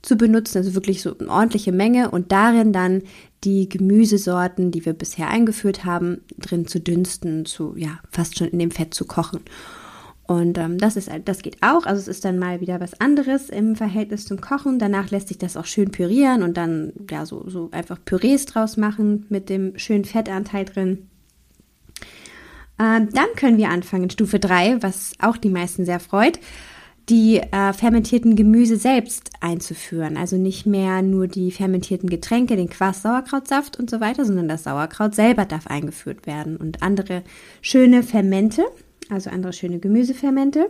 zu benutzen, also wirklich so eine ordentliche Menge und darin dann die Gemüsesorten, die wir bisher eingeführt haben, drin zu dünsten, zu ja fast schon in dem Fett zu kochen. Und ähm, das ist das geht auch. Also es ist dann mal wieder was anderes im Verhältnis zum Kochen. Danach lässt sich das auch schön pürieren und dann ja so, so einfach Pürees draus machen mit dem schönen Fettanteil drin. Ähm, dann können wir anfangen, Stufe 3, was auch die meisten sehr freut die äh, fermentierten Gemüse selbst einzuführen. Also nicht mehr nur die fermentierten Getränke, den Quass, Sauerkrautsaft und so weiter, sondern das Sauerkraut selber darf eingeführt werden und andere schöne Fermente, also andere schöne Gemüsefermente.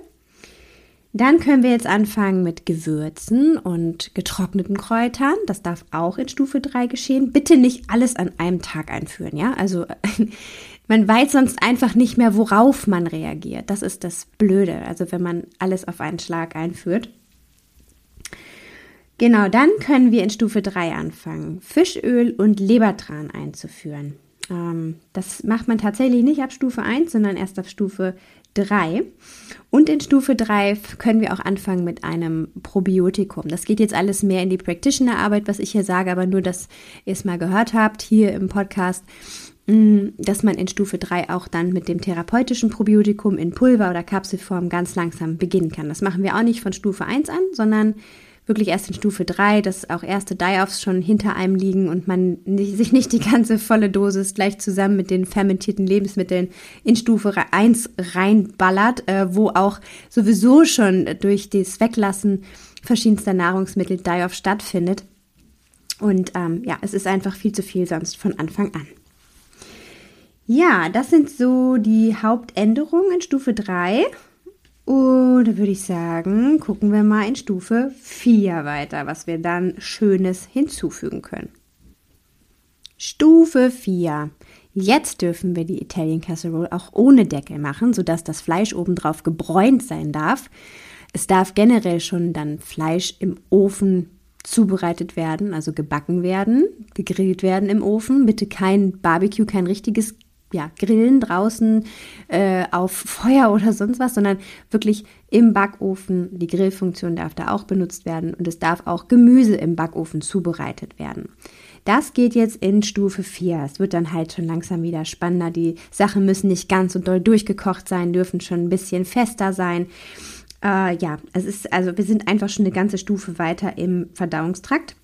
Dann können wir jetzt anfangen mit Gewürzen und getrockneten Kräutern. Das darf auch in Stufe 3 geschehen. Bitte nicht alles an einem Tag einführen, ja? Also man weiß sonst einfach nicht mehr, worauf man reagiert. Das ist das Blöde. Also wenn man alles auf einen Schlag einführt. Genau, dann können wir in Stufe 3 anfangen, Fischöl und Lebertran einzuführen. Ähm, das macht man tatsächlich nicht ab Stufe 1, sondern erst ab Stufe 3. Und in Stufe 3 können wir auch anfangen mit einem Probiotikum. Das geht jetzt alles mehr in die Practitioner-Arbeit, was ich hier sage, aber nur, dass ihr es mal gehört habt hier im Podcast, mm, dass man in Stufe 3 auch dann mit dem therapeutischen Probiotikum in Pulver- oder Kapselform ganz langsam beginnen kann. Das machen wir auch nicht von Stufe 1 an, sondern wirklich erst in Stufe 3, dass auch erste Die-Offs schon hinter einem liegen und man nicht, sich nicht die ganze volle Dosis gleich zusammen mit den fermentierten Lebensmitteln in Stufe 1 reinballert, äh, wo auch sowieso schon durch das Weglassen verschiedenster Nahrungsmittel Die-Off stattfindet. Und ähm, ja, es ist einfach viel zu viel sonst von Anfang an. Ja, das sind so die Hauptänderungen in Stufe 3. Und da würde ich sagen, gucken wir mal in Stufe 4 weiter, was wir dann Schönes hinzufügen können. Stufe 4. Jetzt dürfen wir die Italian Casserole auch ohne Deckel machen, sodass das Fleisch obendrauf gebräunt sein darf. Es darf generell schon dann Fleisch im Ofen zubereitet werden, also gebacken werden, gegrillt werden im Ofen. Bitte kein Barbecue, kein richtiges ja, Grillen draußen äh, auf Feuer oder sonst was, sondern wirklich im Backofen. Die Grillfunktion darf da auch benutzt werden und es darf auch Gemüse im Backofen zubereitet werden. Das geht jetzt in Stufe 4. Es wird dann halt schon langsam wieder spannender. Die Sachen müssen nicht ganz so doll durchgekocht sein, dürfen schon ein bisschen fester sein. Äh, ja, es ist, also wir sind einfach schon eine ganze Stufe weiter im Verdauungstrakt,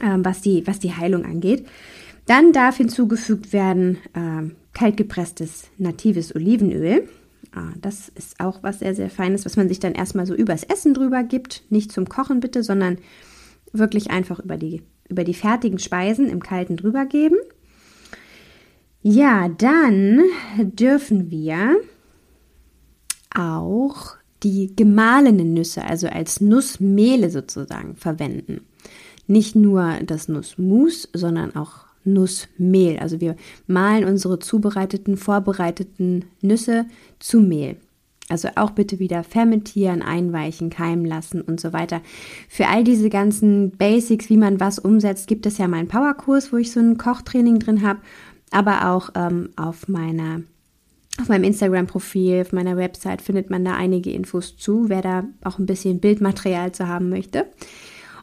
äh, was, die, was die Heilung angeht. Dann darf hinzugefügt werden äh, kaltgepresstes natives Olivenöl. Ah, das ist auch was sehr, sehr Feines, was man sich dann erstmal so übers Essen drüber gibt. Nicht zum Kochen bitte, sondern wirklich einfach über die, über die fertigen Speisen im Kalten drüber geben. Ja, dann dürfen wir auch die gemahlenen Nüsse, also als Nussmehle sozusagen, verwenden. Nicht nur das Nussmus, sondern auch Nussmehl. Also wir mahlen unsere zubereiteten, vorbereiteten Nüsse zu Mehl. Also auch bitte wieder fermentieren, einweichen, keimen lassen und so weiter. Für all diese ganzen Basics, wie man was umsetzt, gibt es ja meinen Powerkurs, wo ich so ein Kochtraining drin habe, aber auch ähm, auf meiner auf meinem Instagram-Profil, auf meiner Website findet man da einige Infos zu, wer da auch ein bisschen Bildmaterial zu haben möchte.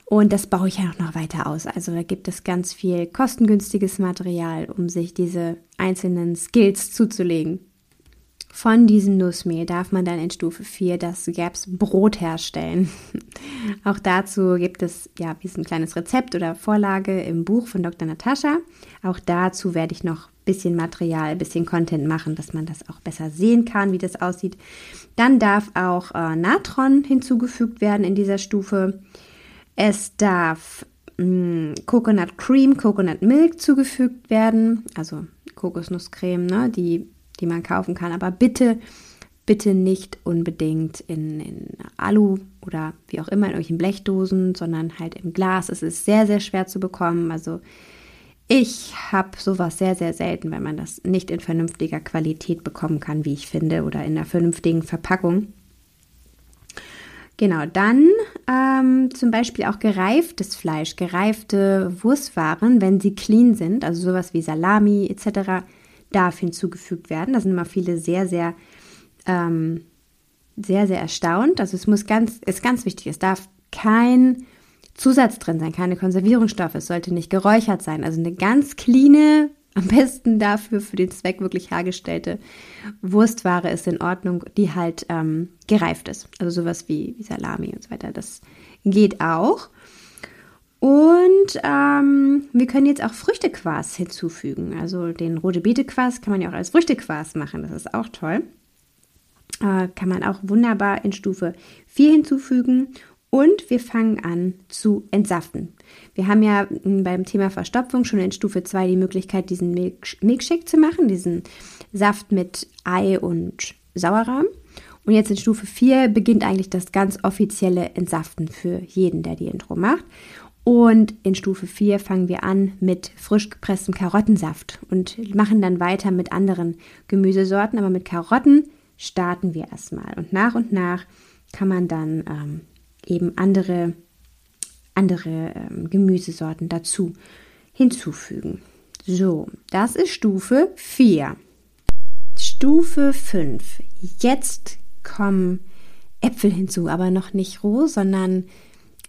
Und das baue ich ja auch noch weiter aus. Also da gibt es ganz viel kostengünstiges Material, um sich diese einzelnen Skills zuzulegen. Von diesem Nussmehl darf man dann in Stufe 4 das Gaps Brot herstellen. Auch dazu gibt es ja wie ein kleines Rezept oder Vorlage im Buch von Dr. Natascha. Auch dazu werde ich noch ein bisschen Material, ein bisschen Content machen, dass man das auch besser sehen kann, wie das aussieht. Dann darf auch äh, Natron hinzugefügt werden in dieser Stufe. Es darf mh, mm, Coconut Cream, Coconut Milk zugefügt werden, also Kokosnusscreme, ne, die, die man kaufen kann. Aber bitte, bitte nicht unbedingt in, in Alu oder wie auch immer in irgendwelchen Blechdosen, sondern halt im Glas. Es ist sehr, sehr schwer zu bekommen. Also ich habe sowas sehr, sehr selten, wenn man das nicht in vernünftiger Qualität bekommen kann, wie ich finde, oder in einer vernünftigen Verpackung. Genau, dann ähm, zum Beispiel auch gereiftes Fleisch, gereifte Wurstwaren, wenn sie clean sind, also sowas wie Salami etc., darf hinzugefügt werden. Da sind immer viele sehr, sehr, ähm, sehr, sehr erstaunt. Also es muss ganz, ist ganz wichtig, es darf kein Zusatz drin sein, keine Konservierungsstoffe, es sollte nicht geräuchert sein. Also eine ganz cleane am besten dafür für den Zweck wirklich hergestellte Wurstware ist in Ordnung, die halt ähm, gereift ist. Also sowas wie, wie Salami und so weiter. Das geht auch. Und ähm, wir können jetzt auch Früchtequas hinzufügen. Also den rote Beete-Quas kann man ja auch als Früchtequas machen. Das ist auch toll. Äh, kann man auch wunderbar in Stufe 4 hinzufügen. Und wir fangen an zu entsaften. Wir haben ja hm, beim Thema Verstopfung schon in Stufe 2 die Möglichkeit, diesen Milkshake zu machen, diesen Saft mit Ei und Sauerrahm. Und jetzt in Stufe 4 beginnt eigentlich das ganz offizielle Entsaften für jeden, der die Intro macht. Und in Stufe 4 fangen wir an mit frisch gepresstem Karottensaft und machen dann weiter mit anderen Gemüsesorten. Aber mit Karotten starten wir erstmal. Und nach und nach kann man dann ähm, eben andere, andere ähm, Gemüsesorten dazu hinzufügen. So, das ist Stufe 4. Stufe 5. Jetzt kommen Äpfel hinzu, aber noch nicht roh, sondern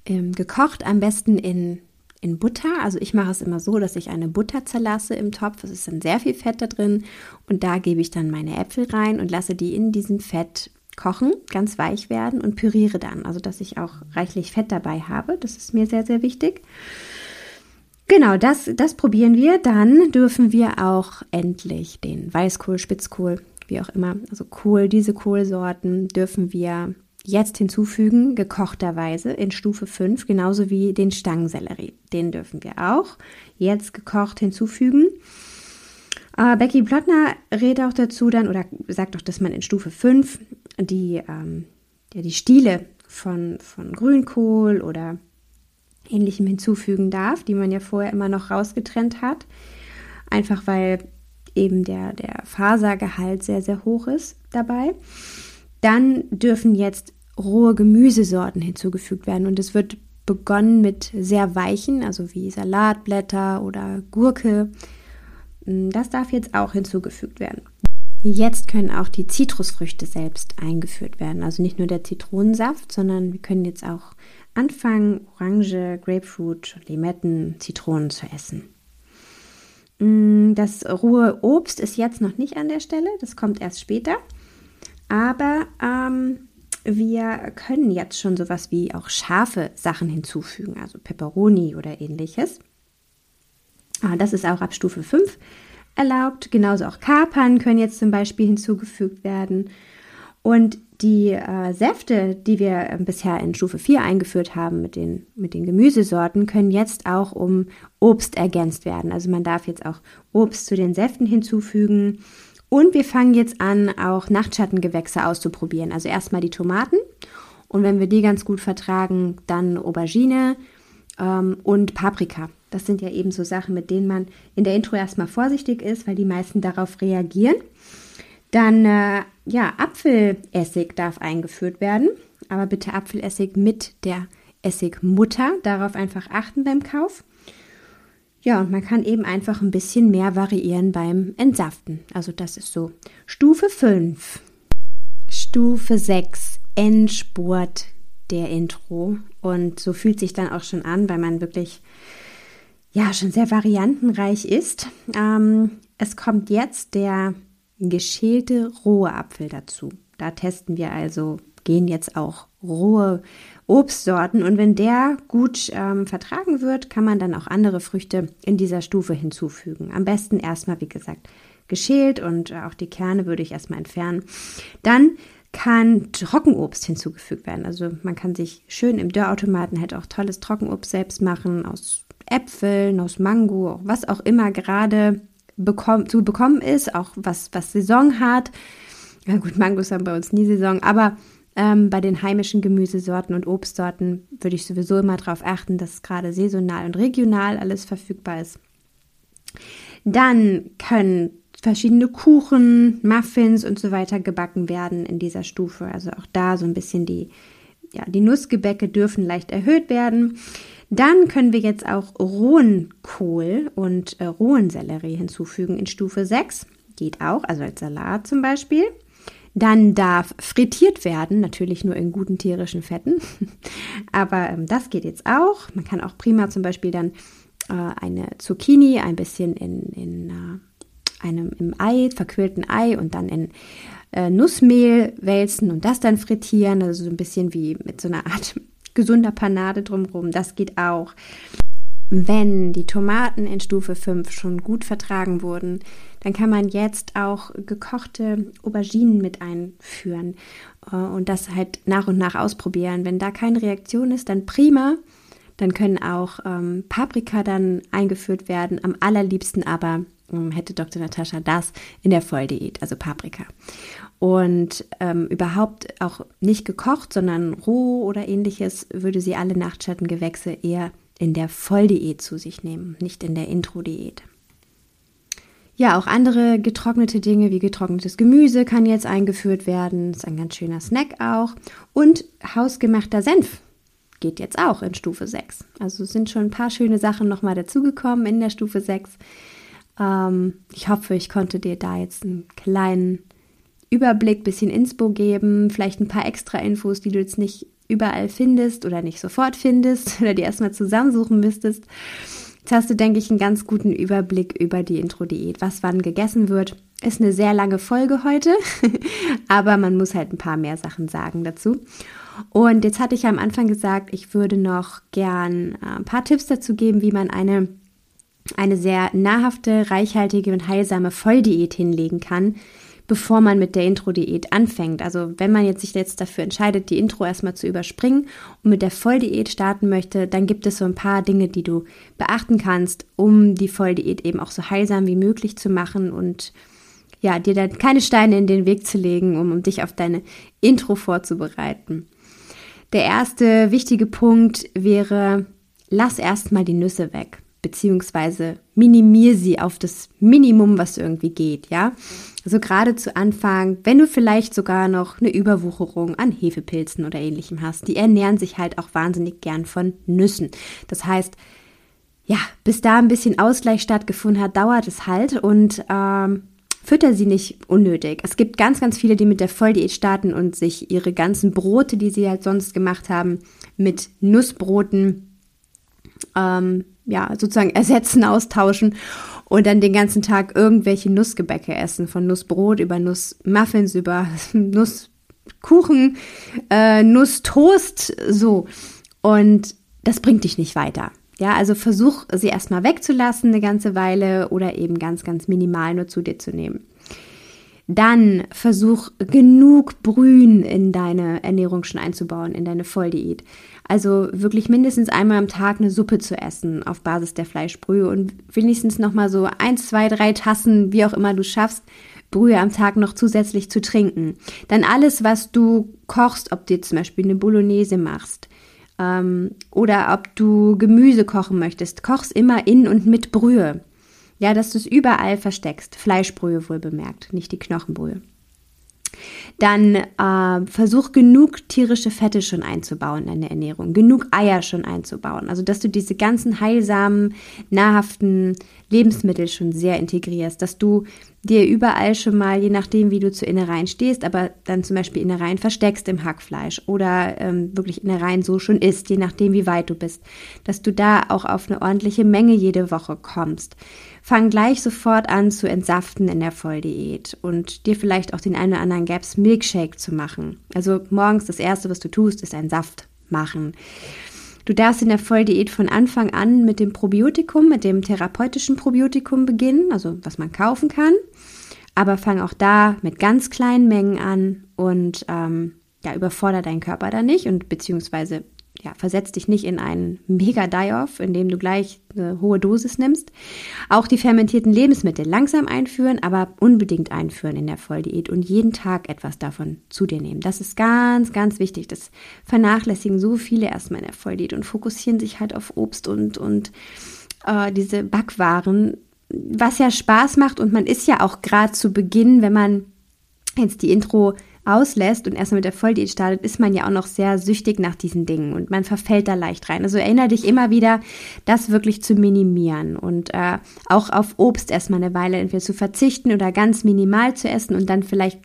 ähm, gekocht, am besten in, in Butter. Also ich mache es immer so, dass ich eine Butter zerlasse im Topf. Es ist dann sehr viel Fett da drin und da gebe ich dann meine Äpfel rein und lasse die in diesem Fett kochen, ganz weich werden und püriere dann. Also dass ich auch reichlich Fett dabei habe. Das ist mir sehr, sehr wichtig. Genau, das, das probieren wir. Dann dürfen wir auch endlich den Weißkohl, Spitzkohl, wie auch immer, also Kohl, diese Kohlsorten dürfen wir jetzt hinzufügen, gekochterweise in Stufe 5, genauso wie den Stangensellerie. Den dürfen wir auch jetzt gekocht hinzufügen. Äh, Becky Plottner rät auch dazu dann oder sagt auch, dass man in Stufe 5 die, ähm, ja, die Stiele von, von Grünkohl oder ähnlichem hinzufügen darf, die man ja vorher immer noch rausgetrennt hat. Einfach weil eben der, der Fasergehalt sehr, sehr hoch ist dabei. Dann dürfen jetzt rohe Gemüsesorten hinzugefügt werden und es wird begonnen mit sehr weichen, also wie Salatblätter oder Gurke. Mm, das darf jetzt auch hinzugefügt werden. Jetzt können auch die Zitrusfrüchte selbst eingeführt werden. Also nicht nur der Zitronensaft, sondern wir können jetzt auch anfangen, Orange, Grapefruit, Limetten, Zitronen zu essen. Mm, das rohe Obst ist jetzt noch nicht an der Stelle, das kommt erst später. Aber ähm, wir können jetzt schon sowas wie auch scharfe Sachen hinzufügen, also Peperoni oder ähnliches. Ah, das ist auch ab Stufe 5 erlaubt. Genauso auch Kapern können jetzt zum Beispiel hinzugefügt werden. Und die äh, Säfte, die wir äh, bisher in Stufe 4 eingeführt haben mit den, mit den Gemüsesorten, können jetzt auch um Obst ergänzt werden. Also man darf jetzt auch Obst zu den Säften hinzufügen und wir fangen jetzt an, auch Nachtschattengewächse auszuprobieren. Also erstmal die Tomaten und wenn wir die ganz gut vertragen, dann Aubergine ähm, und Paprika. Das sind ja eben so Sachen, mit denen man in der Intro erstmal vorsichtig ist, weil die meisten darauf reagieren. Dann, äh, ja, Apfelessig darf eingeführt werden, aber bitte Apfelessig mit der Essigmutter. Darauf einfach achten beim Kauf. Ja, und man kann eben einfach ein bisschen mehr variieren beim Entsaften. Also das ist so Stufe 5. Stufe 6, Endspurt der Intro. Und so fühlt sich dann auch schon an, weil man wirklich ja schon sehr variantenreich ist. Ähm, es kommt jetzt der geschälte rohe Apfel dazu. Da testen wir also, gehen jetzt auch rohe Obstsorten. Und wenn der gut ähm, vertragen wird, kann man dann auch andere Früchte in dieser Stufe hinzufügen. Am besten erstmal, wie gesagt, geschält und äh, auch die Kerne würde ich erstmal entfernen. Dann kann Trockenobst hinzugefügt werden. Also man kann sich schön im Dörrautomaten halt auch tolles Trockenobst selbst machen, aus Äpfeln, aus Mango, was auch immer gerade bekomm zu bekommen ist, auch was, was Saison hat. Ja gut, Mangos haben bei uns nie Saison, aber ähm, bei den heimischen Gemüsesorten und Obstsorten würde ich sowieso immer darauf achten, dass gerade saisonal und regional alles verfügbar ist. Dann können verschiedene Kuchen, Muffins und so weiter gebacken werden in dieser Stufe. Also auch da so ein bisschen die, ja, die Nussgebäcke dürfen leicht erhöht werden. Dann können wir jetzt auch rohen Kohl und äh, rohen Sellerie hinzufügen in Stufe 6. Geht auch, also als Salat zum Beispiel. Dann darf frittiert werden, natürlich nur in guten tierischen Fetten. Aber ähm, das geht jetzt auch. Man kann auch prima zum Beispiel dann äh, eine Zucchini ein bisschen in, in äh, einem im Ei, verquirlten Ei und dann in äh, Nussmehl wälzen und das dann frittieren. Also so ein bisschen wie mit so einer Art gesunder Panade drumherum. Das geht auch. wenn die Tomaten in Stufe 5 schon gut vertragen wurden, dann kann man jetzt auch gekochte Auberginen mit einführen äh, und das halt nach und nach ausprobieren. Wenn da keine Reaktion ist, dann prima. Dann können auch ähm, Paprika dann eingeführt werden. Am allerliebsten aber hätte Dr. Natascha das in der Volldiät, also Paprika. Und ähm, überhaupt auch nicht gekocht, sondern roh oder ähnliches, würde sie alle Nachtschattengewächse eher in der Volldiät zu sich nehmen, nicht in der Intro-Diät. Ja, auch andere getrocknete Dinge wie getrocknetes Gemüse kann jetzt eingeführt werden. Ist ein ganz schöner Snack auch. Und hausgemachter Senf geht jetzt auch in Stufe 6. Also sind schon ein paar schöne Sachen nochmal dazugekommen in der Stufe 6. Ähm, ich hoffe, ich konnte dir da jetzt einen kleinen Überblick, bisschen Inspo geben, vielleicht ein paar extra Infos, die du jetzt nicht überall findest oder nicht sofort findest oder die erstmal zusammensuchen müsstest. Jetzt hast du, denke ich, einen ganz guten Überblick über die Intro-Diät, was wann gegessen wird. Ist eine sehr lange Folge heute, aber man muss halt ein paar mehr Sachen sagen dazu. Und jetzt hatte ich ja am Anfang gesagt, ich würde noch gern äh, ein paar Tipps dazu geben, wie man eine, eine sehr nahrhafte, reichhaltige und heilsame Volldiät hinlegen kann, bevor man mit der Intro-Diät anfängt. Also wenn man jetzt sich jetzt dafür entscheidet, die Intro erstmal zu überspringen und mit der Volldiät starten möchte, dann gibt es so ein paar Dinge, die du beachten kannst, um die Volldiät eben auch so heilsam wie möglich zu machen und ja, dir dann keine Steine in den Weg zu legen, um, um dich auf deine Intro vorzubereiten. Der erste wichtige Punkt wäre, lass erstmal die Nüsse weg beziehungsweise minimier sie auf das Minimum, was irgendwie geht, ja. Also gerade zu Anfang, wenn du vielleicht sogar noch eine Überwucherung an Hefepilzen oder ähnlichem hast, die ernähren sich halt auch wahnsinnig gern von Nüssen. Das heißt, ja, bis da ein bisschen Ausgleich stattgefunden hat, dauert es halt und ähm, fütter sie nicht unnötig. Es gibt ganz, ganz viele, die mit der Volldiät starten und sich ihre ganzen Brote, die sie halt sonst gemacht haben, mit Nussbroten ähm, ja, sozusagen ersetzen, austauschen und dann den ganzen Tag irgendwelche Nussgebäcke essen, von Nussbrot über Nussmuffins, über Nusskuchen, äh, Nusstoast, so. Und das bringt dich nicht weiter. Ja, also versuch sie erstmal wegzulassen eine ganze Weile oder eben ganz, ganz minimal nur zu dir zu nehmen. Dann versuch genug Brühen in deine Ernährung schon einzubauen, in deine Volldiät. Also wirklich mindestens einmal am Tag eine Suppe zu essen auf Basis der Fleischbrühe und wenigstens nochmal so eins, zwei, drei Tassen, wie auch immer du schaffst, Brühe am Tag noch zusätzlich zu trinken. Dann alles, was du kochst, ob du zum Beispiel eine Bolognese machst ähm, oder ob du Gemüse kochen möchtest, kochst immer in und mit Brühe. Ja, dass du es überall versteckst. Fleischbrühe wohl bemerkt, nicht die Knochenbrühe. Dann äh, versuch genug tierische Fette schon einzubauen in deine Ernährung, genug Eier schon einzubauen. Also dass du diese ganzen heilsamen, nahrhaften Lebensmittel schon sehr integrierst, dass du dir überall schon mal, je nachdem, wie du zu Innereien stehst, aber dann zum Beispiel Innereien versteckst im Hackfleisch oder ähm, wirklich Innereien so schon isst, je nachdem, wie weit du bist, dass du da auch auf eine ordentliche Menge jede Woche kommst. Fang gleich sofort an zu entsaften in der Volldiät und dir vielleicht auch den einen oder anderen Gaps Milkshake zu machen. Also morgens das erste, was du tust, ist ein Saft machen. Du darfst in der Volldiät von Anfang an mit dem Probiotikum, mit dem therapeutischen Probiotikum beginnen, also was man kaufen kann. Aber fang auch da mit ganz kleinen Mengen an und ähm, ja, überfordere deinen Körper da nicht und beziehungsweise ja, versetz dich nicht in einen mega Die-Off, in dem du gleich eine hohe Dosis nimmst. Auch die fermentierten Lebensmittel langsam einführen, aber unbedingt einführen in der Volldiät und jeden Tag etwas davon zu dir nehmen. Das ist ganz, ganz wichtig. Das vernachlässigen so viele erstmal in der Volldiät und fokussieren sich halt auf Obst und, und äh, diese Backwaren, was ja Spaß macht und man ist ja auch gerade zu Beginn, wenn man jetzt die Intro auslässt und erstmal mit der Volldiät startet, ist man ja auch noch sehr süchtig nach diesen Dingen und man verfällt da leicht rein. Also erinnere dich immer wieder, das wirklich zu minimieren und äh, auch auf Obst erstmal eine Weile entweder zu verzichten oder ganz minimal zu essen und dann vielleicht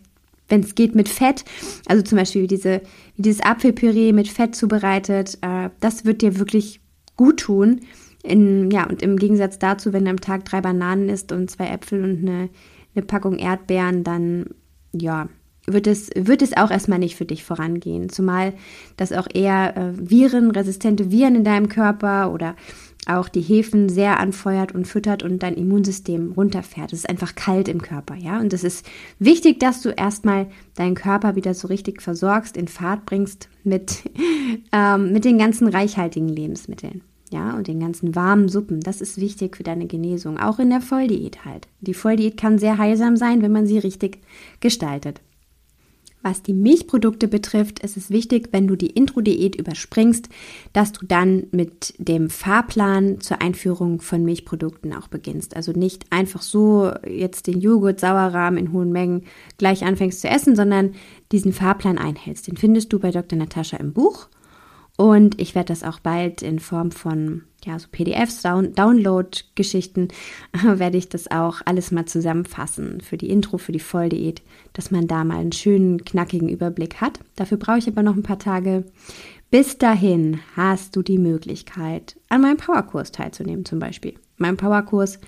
wenn es geht mit Fett, also zum Beispiel diese, dieses Apfelpüree mit Fett zubereitet, äh, das wird dir wirklich gut tun. In, ja, und im Gegensatz dazu, wenn du am Tag drei Bananen isst und zwei Äpfel und eine, eine Packung Erdbeeren, dann ja, wird es, wird es auch erstmal nicht für dich vorangehen. Zumal das auch eher äh, Viren, resistente Viren in deinem Körper oder auch die Hefen sehr anfeuert und füttert und dein Immunsystem runterfährt. Es ist einfach kalt im Körper, ja. Und es ist wichtig, dass du erstmal deinen Körper wieder so richtig versorgst, in Fahrt bringst mit, ähm, mit den ganzen reichhaltigen Lebensmitteln. Ja, und den ganzen warmen Suppen, das ist wichtig für deine Genesung, auch in der Volldiät halt. Die Volldiät kann sehr heilsam sein, wenn man sie richtig gestaltet. Was die Milchprodukte betrifft, ist es wichtig, wenn du die Intro-Diät überspringst, dass du dann mit dem Fahrplan zur Einführung von Milchprodukten auch beginnst. Also nicht einfach so jetzt den Joghurt, Sauerrahm in hohen Mengen gleich anfängst zu essen, sondern diesen Fahrplan einhältst. Den findest du bei Dr. Natascha im Buch. Und ich werde das auch bald in Form von ja, so PDFs, Down Download-Geschichten, werde ich das auch alles mal zusammenfassen für die Intro, für die Volldiät, dass man da mal einen schönen, knackigen Überblick hat. Dafür brauche ich aber noch ein paar Tage. Bis dahin hast du die Möglichkeit, an meinem Powerkurs teilzunehmen, zum Beispiel. Mein Powerkurs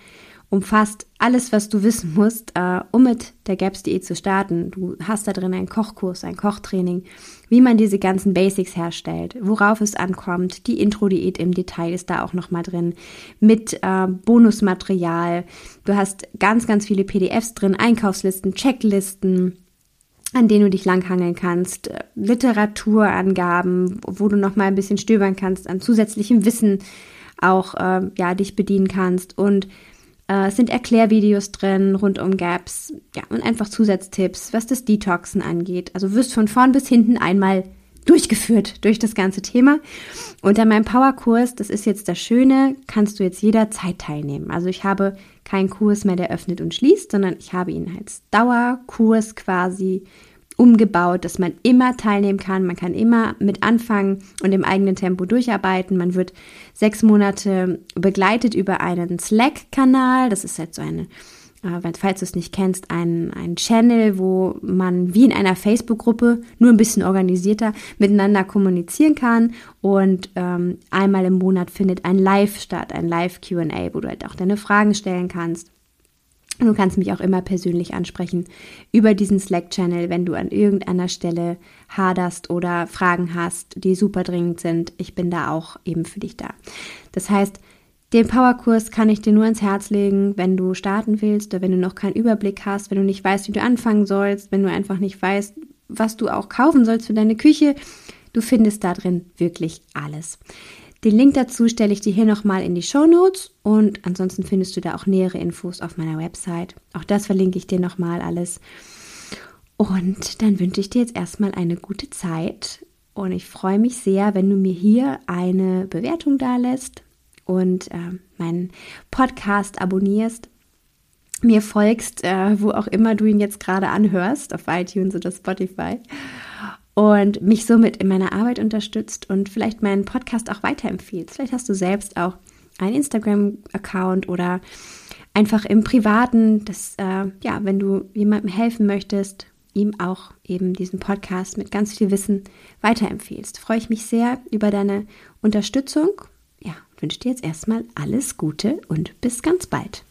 umfasst alles, was du wissen musst, äh, um mit der GAPS-Diät zu starten. Du hast da drin einen Kochkurs, ein Kochtraining, wie man diese ganzen Basics herstellt, worauf es ankommt. Die Intro-Diät im Detail ist da auch nochmal drin mit äh, Bonusmaterial. Du hast ganz, ganz viele PDFs drin, Einkaufslisten, Checklisten an denen du dich langhangeln kannst, äh, Literaturangaben, wo du noch mal ein bisschen stöbern kannst, an zusätzlichem Wissen auch äh, ja dich bedienen kannst und es sind Erklärvideos drin rund um Gaps, ja, und einfach Zusatztipps, was das Detoxen angeht. Also wirst von vorn bis hinten einmal durchgeführt durch das ganze Thema. Und an meinem Powerkurs, das ist jetzt das Schöne, kannst du jetzt jederzeit teilnehmen. Also ich habe keinen Kurs mehr, der öffnet und schließt, sondern ich habe ihn als Dauerkurs quasi umgebaut, dass man immer teilnehmen kann. Man kann immer mit anfangen und im eigenen Tempo durcharbeiten. Man wird sechs Monate begleitet über einen Slack-Kanal. Das ist halt so eine, äh, falls du es nicht kennst, ein, ein Channel, wo man wie in einer Facebook-Gruppe nur ein bisschen organisierter miteinander kommunizieren kann. Und ähm, einmal im Monat findet ein Live statt, ein Live-QA, wo du halt auch deine Fragen stellen kannst. Du kannst mich auch immer persönlich ansprechen über diesen Slack-Channel, wenn du an irgendeiner Stelle haderst oder Fragen hast, die super dringend sind. Ich bin da auch eben für dich da. Das heißt, den Powerkurs kann ich dir nur ins Herz legen, wenn du starten willst oder wenn du noch keinen Überblick hast, wenn du nicht weißt, wie du anfangen sollst, wenn du einfach nicht weißt, was du auch kaufen sollst für deine Küche. Du findest da drin wirklich alles. Den Link dazu stelle ich dir hier nochmal in die Show Notes und ansonsten findest du da auch nähere Infos auf meiner Website. Auch das verlinke ich dir nochmal alles. Und dann wünsche ich dir jetzt erstmal eine gute Zeit und ich freue mich sehr, wenn du mir hier eine Bewertung da lässt und äh, meinen Podcast abonnierst, mir folgst, äh, wo auch immer du ihn jetzt gerade anhörst, auf iTunes oder Spotify und mich somit in meiner Arbeit unterstützt und vielleicht meinen Podcast auch weiterempfiehlst. Vielleicht hast du selbst auch einen Instagram-Account oder einfach im Privaten, dass, äh, ja, wenn du jemandem helfen möchtest, ihm auch eben diesen Podcast mit ganz viel Wissen weiterempfehlst. Freue ich mich sehr über deine Unterstützung. Ja, wünsche dir jetzt erstmal alles Gute und bis ganz bald.